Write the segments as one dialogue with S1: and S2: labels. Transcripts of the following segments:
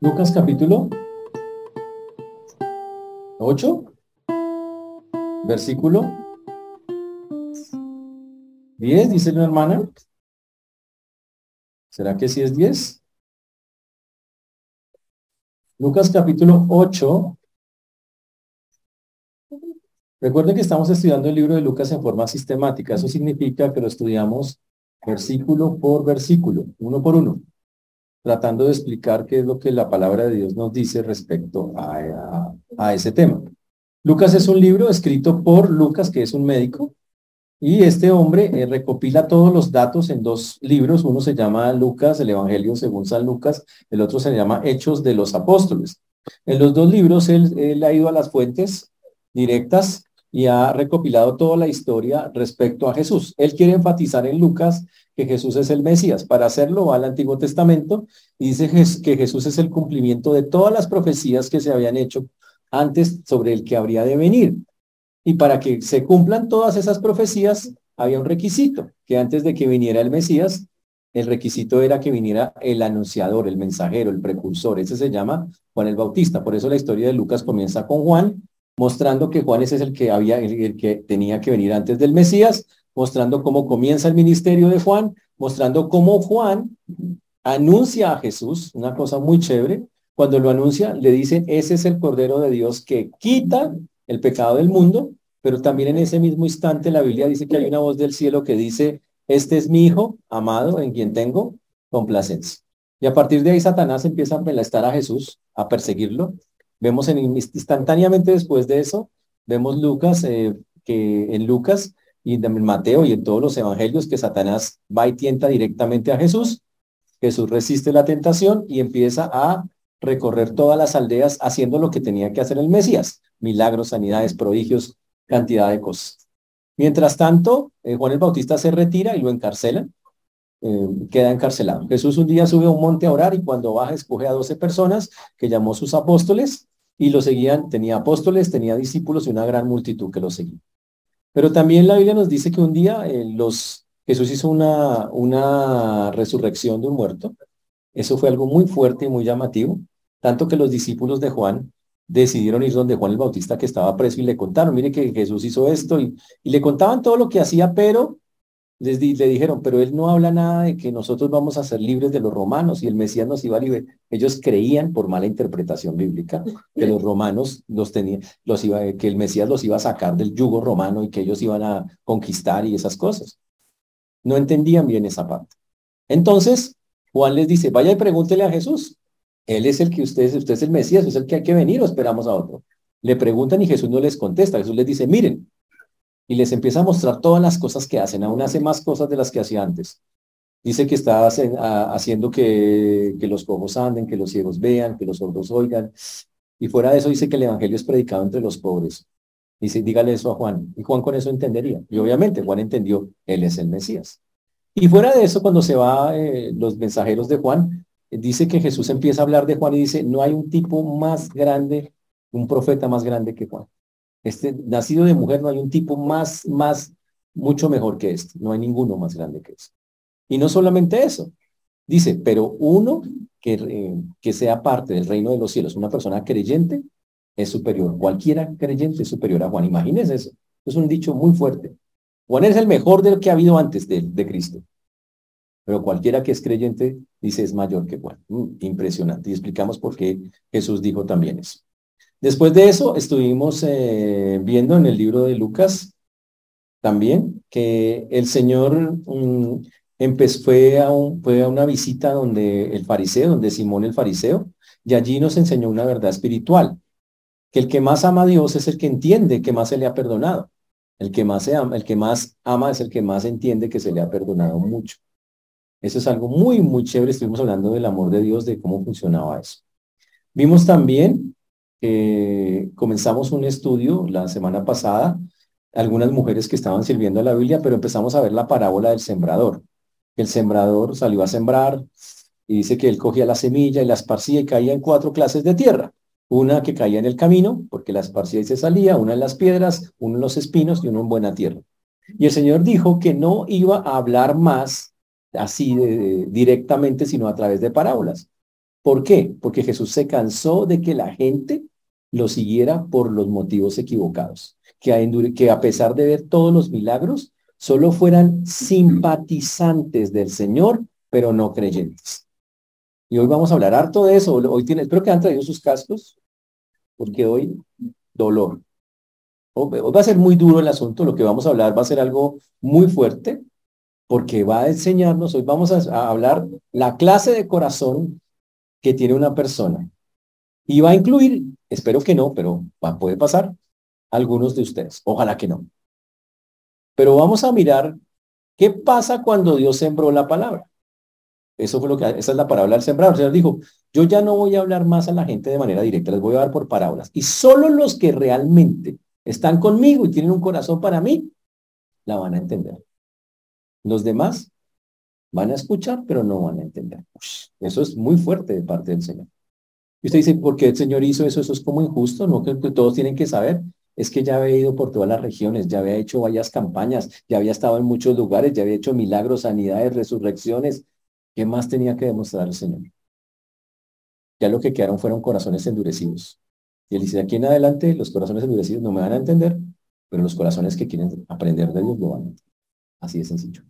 S1: Lucas capítulo 8, versículo 10, dice una hermana. ¿Será que sí es 10? Lucas capítulo 8. Recuerden que estamos estudiando el libro de Lucas en forma sistemática. Eso significa que lo estudiamos versículo por versículo, uno por uno tratando de explicar qué es lo que la palabra de Dios nos dice respecto a, ese tema. Lucas es un libro escrito por Lucas, que es un médico, y este hombre eh, recopila todos los datos en dos libros. Uno se llama Lucas, el Evangelio según San Lucas, el otro se llama Hechos de los Apóstoles. En los dos libros él ha ido a las fuentes directas y ha recopilado toda la historia respecto a Jesús. Él quiere enfatizar en Lucas que Jesús es el Mesías. Para hacerlo va al Antiguo Testamento y dice que Jesús es el cumplimiento de todas las profecías que se habían hecho antes sobre el que habría de venir. Y para que se cumplan todas esas profecías, había un requisito, que antes de que viniera el Mesías, el requisito era que viniera el anunciador, el mensajero, el precursor. Ese se llama Juan el Bautista. Por eso la historia de Lucas comienza con Juan, mostrando que Juan ese es el que había, el, que tenía que venir antes del Mesías, mostrando cómo comienza el ministerio de Juan, mostrando cómo Juan anuncia a Jesús, una cosa muy chévere. Cuando lo anuncia, le dicen, ese es el Cordero de Dios que quita el pecado del mundo, pero también en ese mismo instante la Biblia dice que hay una voz del cielo que dice, este es mi hijo amado en quien tengo complacencia. Y a partir de ahí Satanás empieza a molestar a Jesús, a perseguirlo, Vemos en, instantáneamente después de eso, vemos Lucas, eh, que en Lucas y en Mateo y en todos los evangelios que Satanás va y tienta directamente a Jesús. Jesús resiste la tentación y empieza a recorrer todas las aldeas haciendo lo que tenía que hacer el Mesías, milagros, sanidades, prodigios, cantidad de cosas. Mientras tanto, eh, Juan el Bautista se retira y lo encarcela, eh, queda encarcelado. Jesús un día sube a un monte a orar y cuando baja escoge a doce personas que llamó sus apóstoles y lo seguían, tenía apóstoles, tenía discípulos y una gran multitud que lo seguía. Pero también la Biblia nos dice que un día eh, los, Jesús hizo una, una resurrección de un muerto. Eso fue algo muy fuerte y muy llamativo, tanto que los discípulos de Juan decidieron ir donde Juan el Bautista que estaba preso y le contaron, mire que Jesús hizo esto y, y le contaban todo lo que hacía, pero les le dijeron, pero él no habla nada de que nosotros vamos a ser libres de los romanos y el Mesías nos iba a liberar. Ellos creían, por mala interpretación bíblica, que los romanos los tenían, los iba, que el Mesías los iba a sacar del yugo romano y que ellos iban a conquistar y esas cosas. No entendían bien esa parte. Entonces, Juan les dice, vaya y pregúntele a Jesús. Él es el que ustedes, usted es el Mesías, es el que hay que venir o esperamos a otro. Le preguntan y Jesús no les contesta. Jesús les dice, miren, y les empieza a mostrar todas las cosas que hacen. Aún hace más cosas de las que hacía antes. Dice que está haciendo que, que los cojos anden, que los ciegos vean, que los sordos oigan. Y fuera de eso dice que el evangelio es predicado entre los pobres. Dice, dígale eso a Juan. Y Juan con eso entendería. Y obviamente Juan entendió, él es el Mesías. Y fuera de eso, cuando se va eh, los mensajeros de Juan, dice que Jesús empieza a hablar de Juan y dice, no hay un tipo más grande, un profeta más grande que Juan. Este nacido de mujer no hay un tipo más, más, mucho mejor que este. No hay ninguno más grande que este. Y no solamente eso. Dice, pero uno que, eh, que sea parte del reino de los cielos, una persona creyente, es superior. Cualquiera creyente es superior a Juan. Imagínense eso. Es un dicho muy fuerte. Juan es el mejor del que ha habido antes de, de Cristo. Pero cualquiera que es creyente dice es mayor que Juan. Mm, impresionante. Y explicamos por qué Jesús dijo también eso. Después de eso, estuvimos eh, viendo en el libro de Lucas también que el Señor mm, empezó, fue, a fue a una visita donde el fariseo, donde Simón el fariseo, y allí nos enseñó una verdad espiritual, que el que más ama a Dios es el que entiende que más se le ha perdonado. El que más se ama, el que más ama es el que más entiende que se le ha perdonado mucho. Eso es algo muy, muy chévere. Estuvimos hablando del amor de Dios, de cómo funcionaba eso. Vimos también eh, comenzamos un estudio la semana pasada, algunas mujeres que estaban sirviendo a la Biblia, pero empezamos a ver la parábola del sembrador. El sembrador salió a sembrar y dice que él cogía la semilla y la esparcía y caía en cuatro clases de tierra. Una que caía en el camino, porque la esparcía y se salía, una en las piedras, uno en los espinos y uno en buena tierra. Y el Señor dijo que no iba a hablar más así directamente, sino a través de parábolas. ¿Por qué? Porque Jesús se cansó de que la gente lo siguiera por los motivos equivocados, que a, pesar de ver todos los milagros, solo fueran simpatizantes del Señor, pero no creyentes. Y hoy vamos a hablar harto de eso. Hoy tiene, espero que han traído sus cascos, porque hoy dolor. Hoy va a ser muy duro el asunto, lo que vamos a hablar va a ser algo muy fuerte, porque va a enseñarnos, hoy vamos a, hablar la clase de corazón que tiene una persona. Y va a incluir, espero que no, pero va, puede pasar, algunos de ustedes. Ojalá que no. Pero vamos a mirar qué pasa cuando Dios sembró la palabra. Eso fue lo que, esa es la parábola del sembrador. El Señor dijo, yo ya no voy a hablar más a la gente de manera directa, les voy a dar por parábolas. Y solo los que realmente están conmigo y tienen un corazón para mí, la van a entender. Los demás van a escuchar, pero no van a entender. eso es muy fuerte de parte del Señor. Y usted dice, ¿por qué el Señor hizo eso? Eso es como injusto, ¿no? Que, todos tienen que saber. Es que ya había ido por todas las regiones, ya había hecho varias campañas, ya había estado en muchos lugares, ya había hecho milagros, sanidades, resurrecciones. ¿Qué más tenía que demostrar el Señor? Ya lo que quedaron fueron corazones endurecidos. Y él dice, aquí en adelante, los corazones endurecidos no me van a entender, pero los corazones que quieren aprender de Dios lo van a entender. Así de sencillo.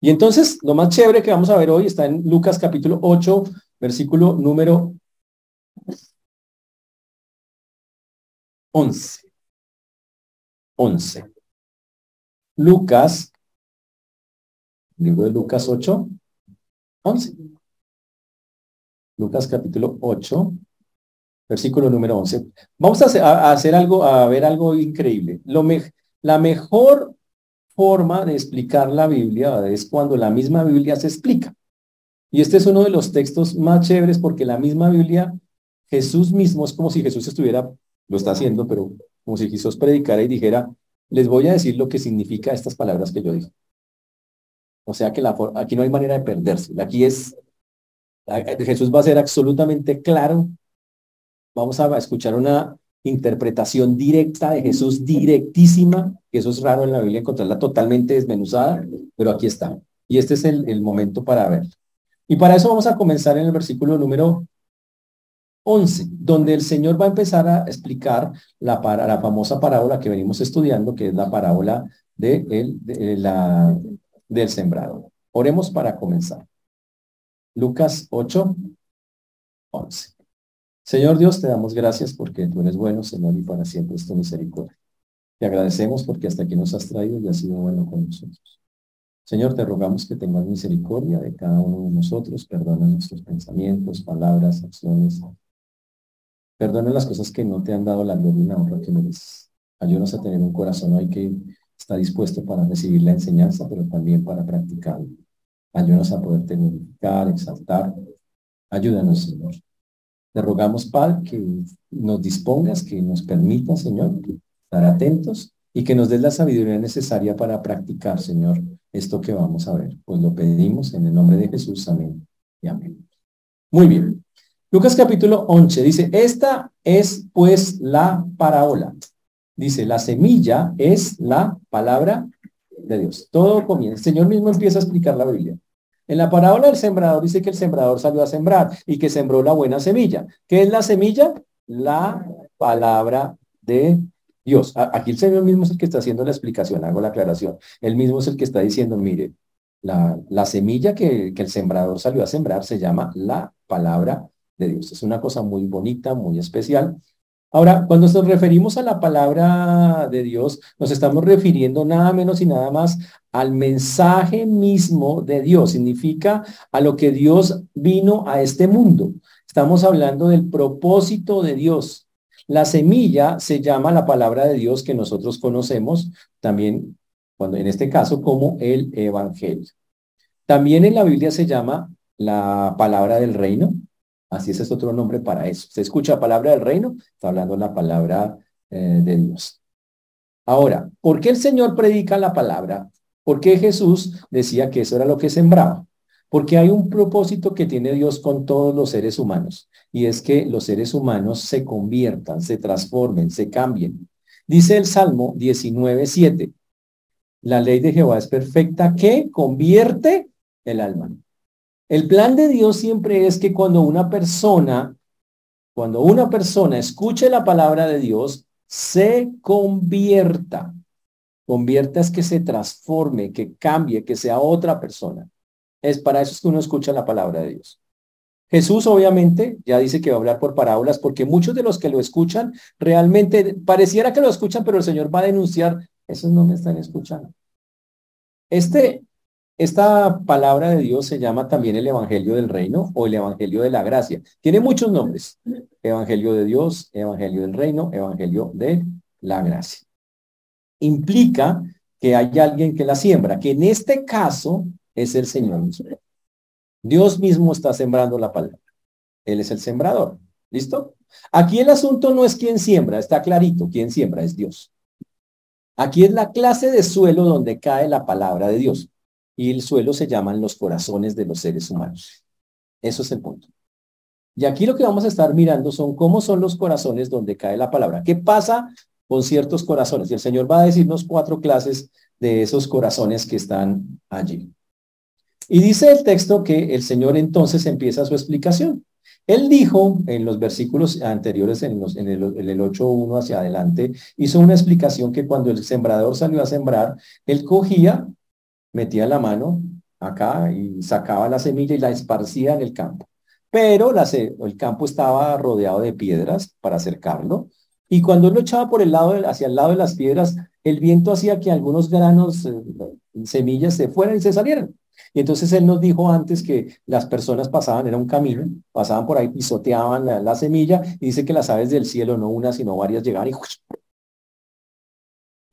S1: Y entonces, lo más chévere que vamos a ver hoy está en Lucas capítulo 8, versículo número 11. 11. Lucas, libro de Lucas 8, 11. Lucas capítulo 8, versículo número 11. Vamos a hacer, algo, a ver algo increíble. Lo la mejor forma de explicar la Biblia es cuando la misma Biblia se explica. Y este es uno de los textos más chéveres porque la misma Biblia, Jesús mismo, es como si Jesús estuviera, lo está haciendo, pero como si Jesús predicara y dijera, les voy a decir lo que significa estas palabras que yo digo. O sea que aquí no hay manera de perderse. Aquí es, Jesús va a ser absolutamente claro. Vamos a escuchar una interpretación directa de Jesús, directísima, eso es raro en la Biblia encontrarla totalmente desmenuzada, pero aquí está. Y este es el, momento para ver. Y para eso vamos a comenzar en el versículo número 11, donde el Señor va a empezar a explicar la, la famosa parábola que venimos estudiando, que es la parábola de el, la, del sembrado. Oremos para comenzar. Lucas 8, 11. Señor Dios, te damos gracias porque tú eres bueno, Señor, y para siempre es tu misericordia. Te agradecemos porque hasta aquí nos has traído y has sido bueno con nosotros. Señor, te rogamos que tengas misericordia de cada uno de nosotros, perdona nuestros pensamientos, palabras, acciones. Perdona las cosas que no te han dado la gloria y la honra que mereces. Ayúdanos a tener un corazón hoy que está dispuesto para recibir la enseñanza, pero también para practicarla. Ayúdanos a poder glorificar, exaltar. Ayúdanos, Señor. Te rogamos, Padre, que nos dispongas, que nos permita, Señor, estar atentos y que nos des la sabiduría necesaria para practicar, Señor, esto que vamos a ver. Pues lo pedimos en el nombre de Jesús. Amén y amén. Muy bien. Lucas capítulo 11 dice, esta es pues la parábola. Dice, la semilla es la palabra de Dios. Todo comienza. El Señor mismo empieza a explicar la Biblia. En la parábola del sembrador dice que el sembrador salió a sembrar y que sembró la buena semilla. ¿Qué es la semilla? La palabra de Dios. Aquí el Señor mismo es el que está haciendo la explicación, hago la aclaración. Él mismo es el que está diciendo, mire, la, la semilla que, que el sembrador salió a sembrar se llama la palabra de Dios. Es una cosa muy bonita, muy especial. Ahora, cuando nos referimos a la palabra de Dios, nos estamos refiriendo nada menos y nada más al mensaje mismo de Dios. Significa a lo que Dios vino a este mundo. Estamos hablando del propósito de Dios. La semilla se llama la palabra de Dios que nosotros conocemos también, cuando en este caso, como el Evangelio. También en la Biblia se llama la palabra del reino, Así ese es otro nombre para eso. Se escucha la palabra del reino, está hablando la palabra eh, de Dios. Ahora, ¿por qué el Señor predica la palabra? ¿Por qué Jesús decía que eso era lo que sembraba? Porque hay un propósito que tiene Dios con todos los seres humanos, y es que los seres humanos se conviertan, se transformen, se cambien. Dice el Salmo 19.7, La ley de Jehová es perfecta que convierte el alma. El plan de Dios siempre es que cuando una persona, cuando una persona escuche la palabra de Dios, se convierta. Convierta es que se transforme, que cambie, que sea otra persona. Es para eso que uno escucha la palabra de Dios. Jesús obviamente ya dice que va a hablar por parábolas porque muchos de los que lo escuchan realmente pareciera que lo escuchan, pero el Señor va a denunciar, esos no me están escuchando. Este, esta palabra de Dios se llama también el Evangelio del Reino o el Evangelio de la Gracia. Tiene muchos nombres. Evangelio de Dios, Evangelio del Reino, Evangelio de la Gracia. Implica que hay alguien que la siembra, que en este caso es el Señor. Dios mismo está sembrando la palabra. Él es el sembrador. ¿Listo? Aquí el asunto no es quién siembra, está clarito, quién siembra es Dios. Aquí es la clase de suelo donde cae la palabra de Dios. Y el suelo se llaman los corazones de los seres humanos. Eso es el punto. Y aquí lo que vamos a estar mirando son cómo son los corazones donde cae la palabra. ¿Qué pasa con ciertos corazones? Y el Señor va a decirnos cuatro clases de esos corazones que están allí. Y dice el texto que el Señor entonces empieza su explicación. Él dijo en los versículos anteriores, en, en el, en el 8.1 hacia adelante, hizo una explicación que cuando el sembrador salió a sembrar, él cogía, metía la mano acá y sacaba la semilla y la esparcía en el campo. Pero el campo estaba rodeado de piedras para acercarlo. Y cuando él lo echaba por el lado, hacia el lado de las piedras, el viento hacía que algunos granos, eh, semillas se fueran y se salieran. Y entonces él nos dijo antes que las personas pasaban, era un camino, pasaban por ahí, pisoteaban la, semilla y dice que las aves del cielo, no una, sino varias, llegaban y,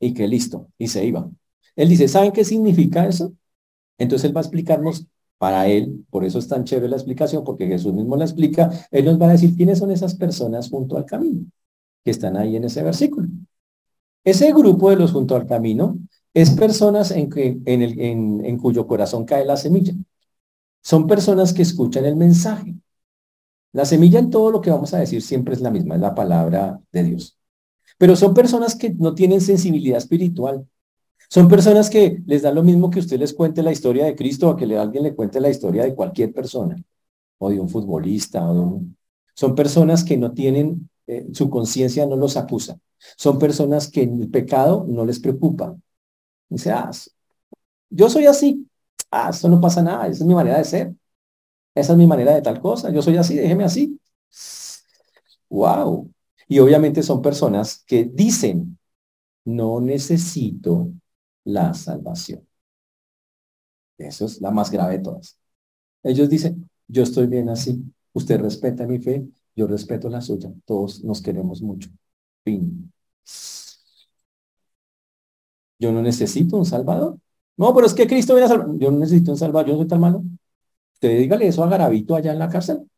S1: y que listo, y se iban. Él dice, ¿saben qué significa eso? Entonces él va a explicarnos para él, por eso es tan chévere la explicación, porque Jesús mismo la explica, él nos va a decir quiénes son esas personas junto al camino, que están ahí en ese versículo. Ese grupo de los junto al camino es personas en, en, el, en, cuyo corazón cae la semilla. Son personas que escuchan el mensaje. La semilla en todo lo que vamos a decir siempre es la misma, es la palabra de Dios. Pero son personas que no tienen sensibilidad espiritual. Son personas que les da lo mismo que usted les cuente la historia de Cristo o que alguien le cuente la historia de cualquier persona, o de un futbolista, o Son personas que no tienen, eh, su conciencia no los acusa. Son personas que el pecado no les preocupa. Dice, ah, yo soy así. Ah, eso no pasa nada, esa es mi manera de ser. Esa es mi manera de tal cosa. Yo soy así, déjeme así. Wow. Y obviamente son personas que dicen, no necesito la salvación. Eso es la más grave de todas. Ellos dicen, yo estoy bien así. Usted respeta mi fe, yo respeto la suya. Todos nos queremos mucho. Fin. Yo no necesito un salvador. No, pero es que Cristo viene a salvar. Yo no necesito un salvador, yo no soy tan malo. Usted dígale eso a Garabito allá en la cárcel.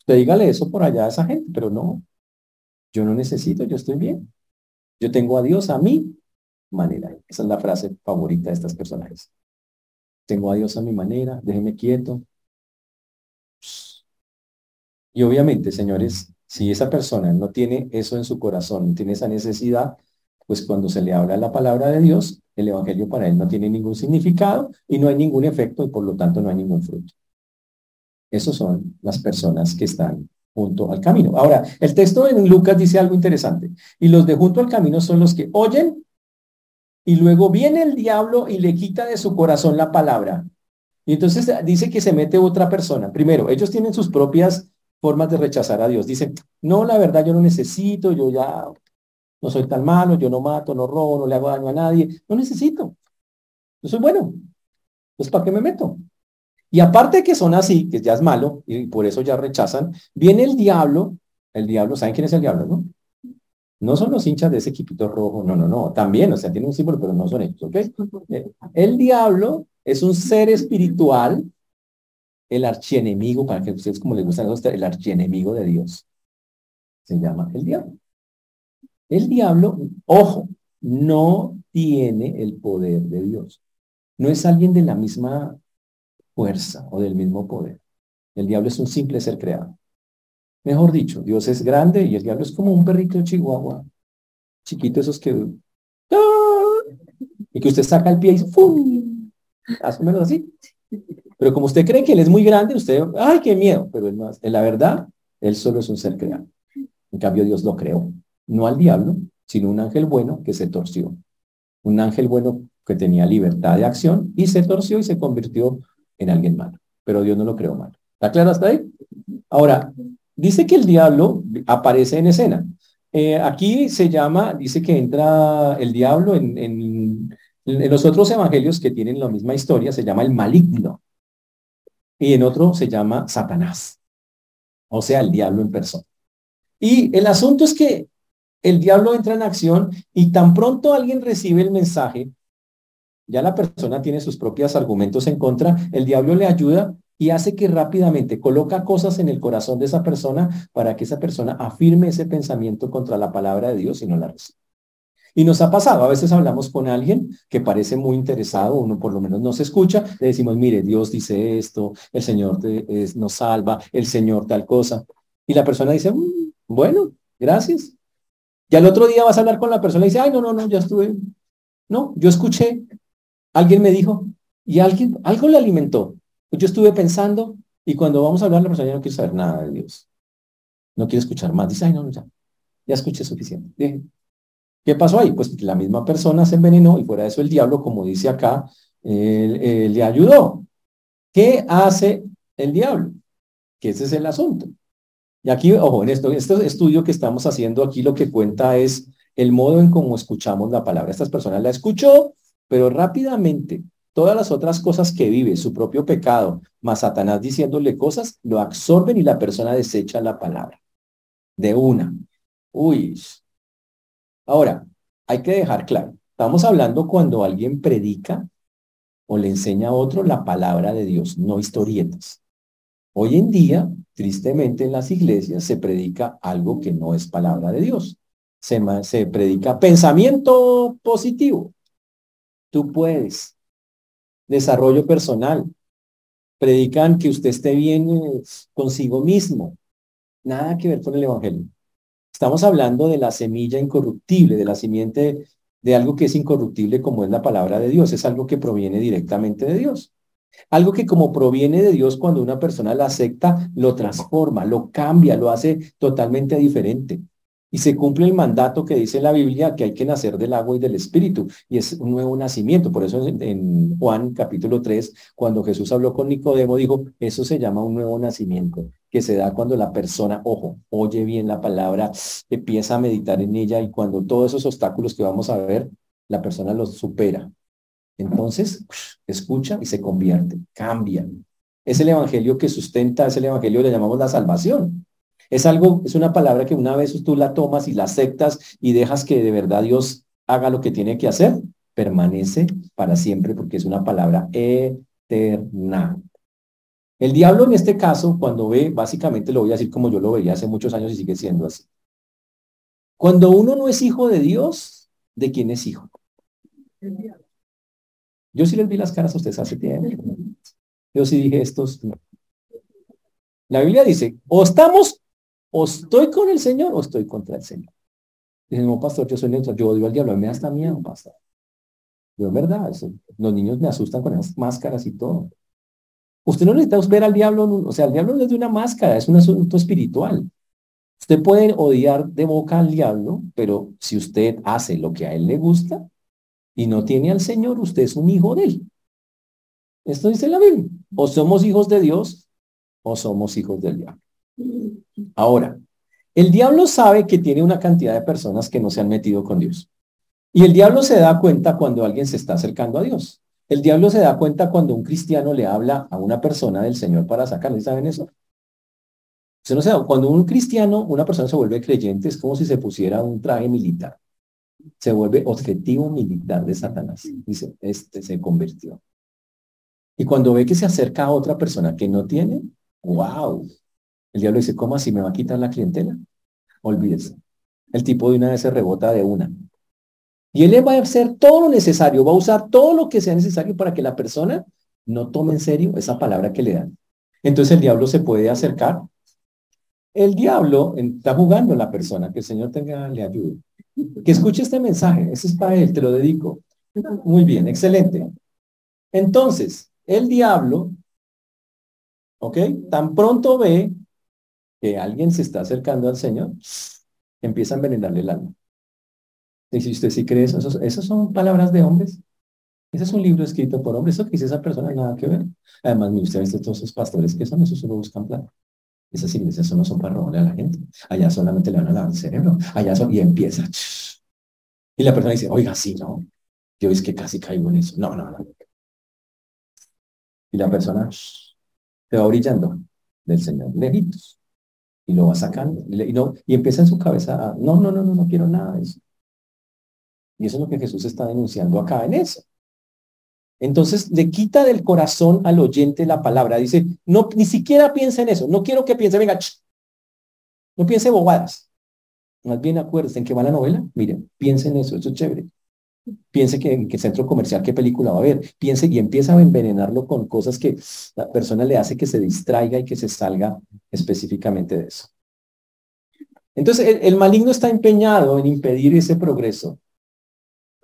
S1: Usted dígale eso por allá a esa gente, pero no. Yo no necesito, yo estoy bien. Yo tengo a Dios a mi manera. Esa es la frase favorita de estas personajes. Tengo a Dios a mi manera, déjeme quieto. Y obviamente, señores, si esa persona no tiene eso en su corazón, no tiene esa necesidad, pues cuando se le habla la palabra de Dios, el Evangelio para él no tiene ningún significado y no hay ningún efecto y por lo tanto no hay ningún fruto. Esos son las personas que están junto al camino. Ahora, el texto en Lucas dice algo interesante. Y los de junto al camino son los que oyen y luego viene el diablo y le quita de su corazón la palabra. Y entonces dice que se mete otra persona. Primero, ellos tienen sus propias formas de rechazar a Dios. Dicen, no, la verdad yo no necesito, yo ya no soy tan malo, yo no mato, no robo, no le hago daño a nadie. No necesito. Yo soy bueno. Entonces, ¿para qué me meto? Y aparte que son así, que ya es malo, y por eso ya rechazan, viene el diablo. El diablo, ¿saben quién es el diablo, no? No son los hinchas de ese equipito rojo, no, no, no. También, o sea, tiene un símbolo, pero no son ellos, ¿ok? Eh, el diablo es un ser espiritual, el archienemigo, para que ustedes como les gusta, el archienemigo de Dios. Se llama el diablo. El diablo, ojo, no tiene el poder de Dios. No es alguien de la misma fuerza o del mismo poder. El diablo es un simple ser creado. Mejor dicho, Dios es grande y el diablo es como un perrito chihuahua, chiquito esos que... ¡Ah! Y que usted saca el pie y ¡fum! Más menos así. Pero como usted cree que él es muy grande, usted, ¡ay, qué miedo! Pero en la verdad, él solo es un ser creado. En cambio, Dios lo creó. No al diablo, sino un ángel bueno que se torció. Un ángel bueno que tenía libertad de acción y se torció y se convirtió en alguien malo. Pero Dios no lo creó malo. ¿Está claro hasta ahí? Ahora, dice que el diablo aparece en escena. Eh, aquí se llama, dice que entra el diablo en, en, en, los otros evangelios que tienen la misma historia, se llama el maligno. Y en otro se llama Satanás. O sea, el diablo en persona. Y el asunto es que el diablo entra en acción y tan pronto alguien recibe el mensaje, ya la persona tiene sus propios argumentos en contra, el diablo le ayuda y hace que rápidamente coloca cosas en el corazón de esa persona para que esa persona afirme ese pensamiento contra la palabra de Dios y no la recibe. Y nos ha pasado, a veces hablamos con alguien que parece muy interesado, uno por lo menos nos escucha, le decimos, mire, Dios dice esto, el Señor nos salva, el Señor tal cosa. Y la persona dice, mm, bueno, gracias. Y al otro día vas a hablar con la persona y dice, ay, no, no, no, ya estuve. No, yo escuché, alguien me dijo, y alguien, algo le alimentó. Yo estuve pensando y cuando vamos a hablar, la persona ya no quiere saber nada de Dios. No quiere escuchar más. Dice, ay, no, ya, ya escuché suficiente. ¿Qué pasó ahí? Pues la misma persona se envenenó y fuera de eso el diablo, como dice acá, le ayudó. ¿Qué hace el diablo? Que ese es el asunto. Y aquí, ojo, en esto, este estudio que estamos haciendo aquí lo que cuenta es el modo en cómo escuchamos la palabra. Estas personas la escuchó, pero rápidamente todas las otras cosas que vive, su propio pecado, más Satanás diciéndole cosas, lo absorben y la persona desecha la palabra. De una. Uy. Ahora, hay que dejar claro, estamos hablando cuando alguien predica o le enseña a otro la palabra de Dios, no historietas. Hoy en día, tristemente en las iglesias se predica algo que no es palabra de Dios. Se, predica pensamiento positivo. Tú puedes, desarrollo personal. Predican que usted esté bien eh, consigo mismo. Nada que ver con el Evangelio. Estamos hablando de la semilla incorruptible, de la simiente de algo que es incorruptible como es la palabra de Dios. Es algo que proviene directamente de Dios. Algo que como proviene de Dios, cuando una persona la acepta, lo transforma, lo cambia, lo hace totalmente diferente y se cumple el mandato que dice la Biblia que hay que nacer del agua y del espíritu y es un nuevo nacimiento. Por eso en Juan capítulo 3, cuando Jesús habló con Nicodemo, dijo, eso se llama un nuevo nacimiento, que se da cuando la persona, ojo, oye bien la palabra, empieza a meditar en ella y cuando todos esos obstáculos que vamos a ver, la persona los supera. Entonces, escucha y se convierte, cambia. Es el evangelio que sustenta, es el evangelio le llamamos la salvación. Es algo, es una palabra que una vez tú la tomas y la aceptas y dejas que de verdad Dios haga lo que tiene que hacer, permanece para siempre porque es una palabra eterna. El diablo en este caso, cuando ve, básicamente lo voy a decir como yo lo veía hace muchos años y sigue siendo así. Cuando uno no es hijo de Dios, ¿de quién es hijo? Yo sí les vi las caras a ustedes hace tiempo. Yo sí dije estos. La Biblia dice, o estamos o estoy con el Señor o estoy contra el Señor. Dice, no, pastor, yo soy neutral, yo odio al diablo, me da miedo, pastor. Yo, en verdad, los niños me asustan con esas máscaras y todo. Usted no necesita ver al diablo, o sea, el diablo no es de una máscara, es un asunto espiritual. Usted puede odiar de boca al diablo, pero si usted hace lo que a él le gusta y no tiene al Señor, usted es un hijo de él. Esto dice la Biblia. O somos hijos de Dios o somos hijos del diablo. Ahora, el diablo sabe que tiene una cantidad de personas que no se han metido con Dios. Y el diablo se da cuenta cuando alguien se está acercando a Dios. El diablo se da cuenta cuando un cristiano le habla a una persona del Señor para sacarle. ¿Saben eso? Cuando un cristiano, una persona se vuelve creyente, es como si se pusiera un traje militar. Se vuelve objetivo militar de Satanás. Dice, este se convirtió. Y cuando ve que se acerca a otra persona que no tiene, wow, el diablo dice, ¿cómo así me va a quitar la clientela? Olvídese. El tipo de una vez se rebota de una. Y él va a hacer todo lo necesario, va a usar todo lo que sea necesario para que la persona no tome en serio esa palabra que le dan. Entonces el diablo se puede acercar. El diablo está jugando a la persona, que el Señor tenga, le ayude. Que escuche este mensaje, ese es para él, te lo dedico. Muy bien, excelente. Entonces, el diablo, ¿ok? Tan pronto ve que alguien se está acercando al Señor, empieza a envenenarle el alma. Y si usted sí cree eso, esas son palabras de hombres. Ese es un libro escrito por hombres. Eso que dice esa persona nada que ver. Además, usted ve todos esos pastores que son, esos solo buscan plata. Esas iglesias no son para robarle a la gente. Allá solamente le van a lavar el cerebro. Allá son, y empieza. Y la persona dice, oiga, sí, no. Yo es que casi caigo en eso. No, no, no. Y la persona se va brillando del Señor, lejitos. Y lo va sacando. Y, no, y empieza en su cabeza, no, no, no, no, no quiero nada de eso. Y eso es lo que Jesús está denunciando acá en eso. Entonces le quita del corazón al oyente la palabra. Dice, no, ni siquiera piensa en eso. No quiero que piense, venga, no piense bobadas. Más bien acuérdense en qué va la novela. Miren, piense en eso, eso es chévere. Piense que en qué centro comercial, qué película va a ver. Piense y empieza a envenenarlo con cosas que la persona le hace que se distraiga y que se salga específicamente de eso. Entonces, el maligno está empeñado en impedir ese progreso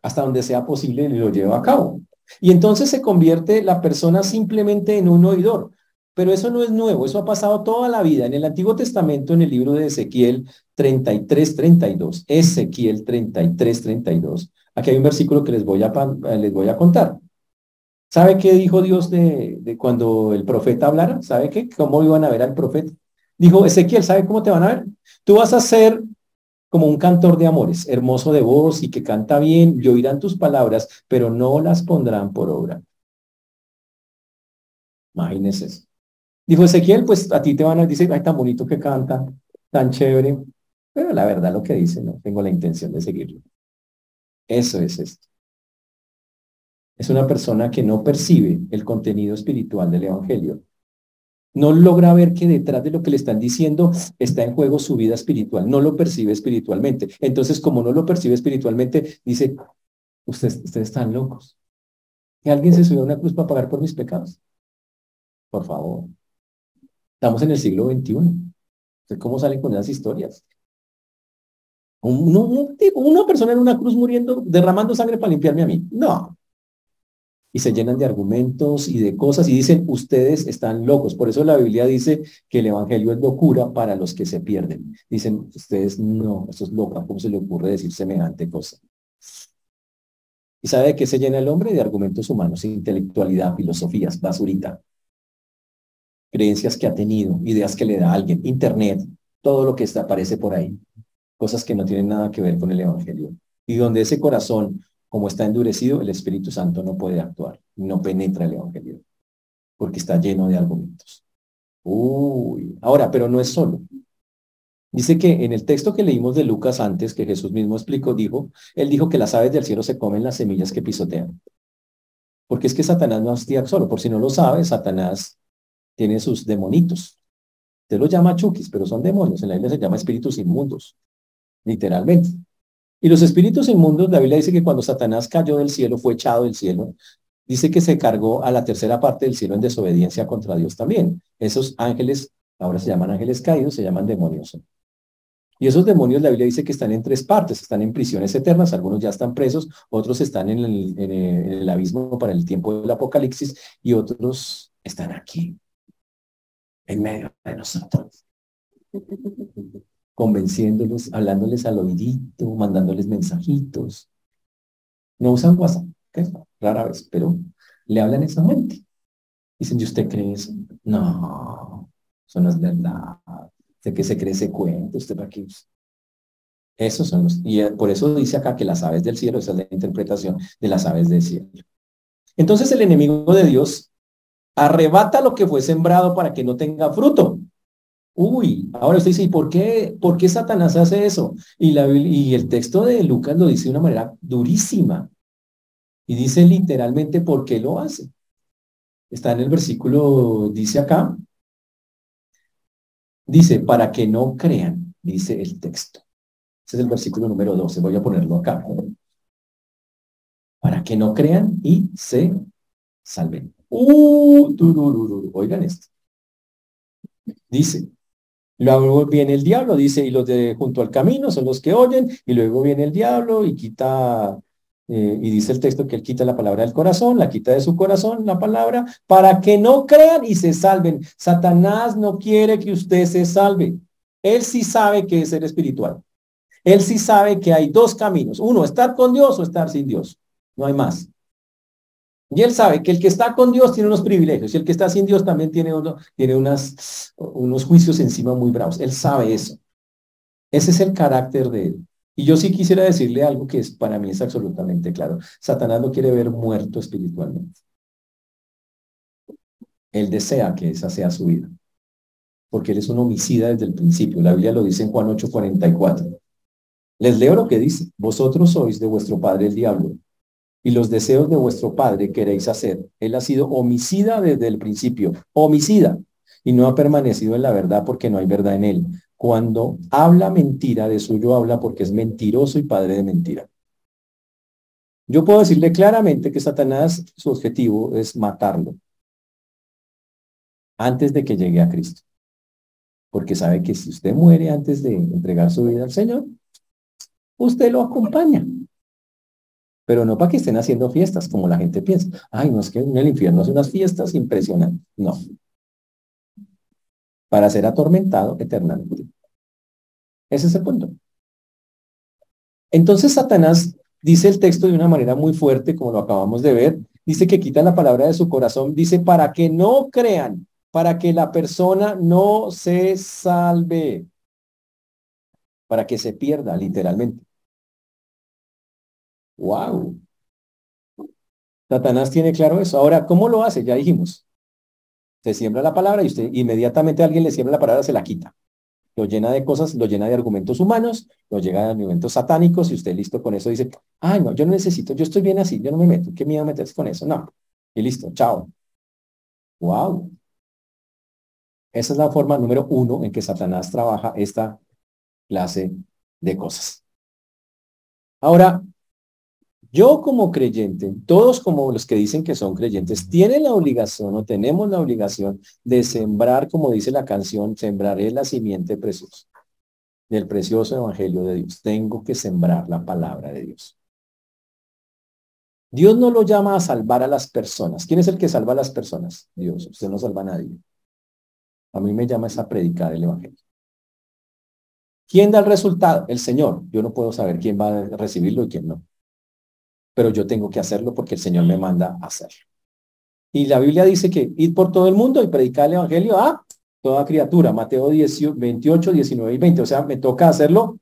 S1: hasta donde sea posible y lo lleva a cabo. Y entonces se convierte la persona simplemente en un oidor. Pero eso no es nuevo, eso ha pasado toda la vida. En el Antiguo Testamento, en el libro de Ezequiel 33, 32, Ezequiel 33, 32, aquí hay un versículo que les voy a, les voy a contar. ¿Sabe qué dijo Dios de, de cuando el profeta hablara? ¿Sabe qué? ¿Cómo iban a ver al profeta? Dijo, Ezequiel, ¿sabe cómo te van a ver? Tú vas a ser como un cantor de amores, hermoso de voz y que canta bien, y oirán tus palabras, pero no las pondrán por obra. Imagínese eso. Dijo Ezequiel, pues a ti te van a decir, ay, tan bonito que canta, tan chévere, pero la verdad lo que dice, no tengo la intención de seguirlo. Eso es esto. Es una persona que no percibe el contenido espiritual del Evangelio no logra ver que detrás de lo que le están diciendo está en juego su vida espiritual, no lo percibe espiritualmente. Entonces, como no lo percibe espiritualmente, dice, ustedes, ustedes están locos. ¿Que alguien se subió a una cruz para pagar por mis pecados? Por favor. Estamos en el siglo XXI. ¿Cómo salen con esas historias? una persona en una cruz muriendo, derramando sangre para limpiarme a mí. No, y se llenan de argumentos y de cosas y dicen, ustedes están locos. Por eso la Biblia dice que el Evangelio es locura para los que se pierden. Dicen, ustedes no, eso es loca, ¿cómo se le ocurre decir semejante cosa? ¿Y sabe de qué se llena el hombre? De argumentos humanos, intelectualidad, filosofías, basurita. Creencias que ha tenido, ideas que le da a alguien, internet, todo lo que está, aparece por ahí. Cosas que no tienen nada que ver con el Evangelio. Y donde ese corazón como está endurecido, el Espíritu Santo no puede actuar, no penetra el Evangelio, porque está lleno de argumentos. Uy, ahora, pero no es solo. Dice que en el texto que leímos de Lucas antes, que Jesús mismo explicó, dijo, él dijo que las aves del cielo se comen las semillas que pisotean. Porque es que Satanás no hostia solo, por si no lo sabe, Satanás tiene sus demonitos. Usted los llama chukis, pero son demonios. En la Biblia se llama espíritus inmundos, literalmente. Y los espíritus inmundos, la Biblia dice que cuando Satanás cayó del cielo, fue echado del cielo, dice que se cargó a la tercera parte del cielo en desobediencia contra Dios también. Esos ángeles, ahora se llaman ángeles caídos, se llaman demonios. Y esos demonios, la Biblia dice que están en tres partes, están en prisiones eternas, algunos ya están presos, otros están en el, en el abismo para el tiempo del apocalipsis y otros están aquí, en medio de nosotros convenciéndolos, hablándoles al oídito, mandándoles mensajitos. No usan WhatsApp, rara vez, pero le hablan esa gente. Dicen, ¿y usted cree eso? No, eso no es verdad. ¿De qué se cree ese cuento? ¿Usted para qué? Esos son los, y por eso dice acá que las aves del cielo, esa es la interpretación de las aves del cielo. Entonces el enemigo de Dios arrebata lo que fue sembrado para que no tenga fruto. Uy, ahora usted dice, ¿y por qué, por qué Satanás hace eso? Y, la, y el texto de Lucas lo dice de una manera durísima. Y dice literalmente por qué lo hace. Está en el versículo, dice acá. Dice, para que no crean, dice el texto. Ese es el versículo número 12. Voy a ponerlo acá. Para que no crean y se salven. Uh, oigan esto. Dice, Luego viene el diablo, dice, y los de junto al camino son los que oyen, y luego viene el diablo y quita eh, y dice el texto que él quita la palabra del corazón, la quita de su corazón, la palabra, para que no crean y se salven. Satanás no quiere que usted se salve. Él sí sabe que es ser espiritual. Él sí sabe que hay dos caminos. Uno, estar con Dios o estar sin Dios. No hay más. Y él sabe que el que está con Dios tiene unos privilegios y el que está sin Dios también tiene, uno, tiene unas, unos juicios encima muy bravos. Él sabe eso. Ese es el carácter de él. Y yo sí quisiera decirle algo que es, para mí es absolutamente claro. Satanás no quiere ver muerto espiritualmente. Él desea que esa sea su vida. Porque él es un homicida desde el principio. La Biblia lo dice en Juan 8:44. Les leo lo que dice. Vosotros sois de vuestro padre el diablo y los deseos de vuestro padre queréis hacer. Él ha sido homicida desde el principio, homicida, y no ha permanecido en la verdad porque no hay verdad en él. Cuando habla mentira, de suyo habla porque es mentiroso y padre de mentira. Yo puedo decirle claramente que Satanás, su objetivo es matarlo antes de que llegue a Cristo. Porque sabe que si usted muere antes de entregar su vida al Señor, usted lo acompaña pero no para que estén haciendo fiestas como la gente piensa. Ay, no es que en el infierno hace unas fiestas impresionantes. No. Para ser atormentado eternamente. Ese es el punto. Entonces Satanás dice el texto de una manera muy fuerte, como lo acabamos de ver, dice que quita la palabra de su corazón, dice para que no crean, para que la persona no se salve, para que se pierda literalmente. Wow. Satanás tiene claro eso. Ahora, ¿cómo lo hace? Ya dijimos. Se siembra la palabra y usted inmediatamente alguien le siembra la palabra, se la quita. Lo llena de cosas, lo llena de argumentos humanos, lo llega de argumentos satánicos y usted listo con eso dice, ay, no, yo no necesito, yo estoy bien así, yo no me meto, qué miedo meterse con eso. No. Y listo, chao. Wow. Esa es la forma número uno en que Satanás trabaja esta clase de cosas. Ahora, yo como creyente, todos como los que dicen que son creyentes, tienen la obligación o tenemos la obligación de sembrar, como dice la canción, sembraré la simiente preciosa del precioso evangelio de Dios. Tengo que sembrar la palabra de Dios. Dios no lo llama a salvar a las personas. ¿Quién es el que salva a las personas? Dios. Usted no salva a nadie. A mí me llama esa predicar el evangelio. ¿Quién da el resultado? El Señor. Yo no puedo saber quién va a recibirlo y quién no pero yo tengo que hacerlo porque el Señor me manda a hacerlo. Y la Biblia dice que ir por todo el mundo y predicar el Evangelio a toda criatura, Mateo 28, 19 y 20. O sea, me toca hacerlo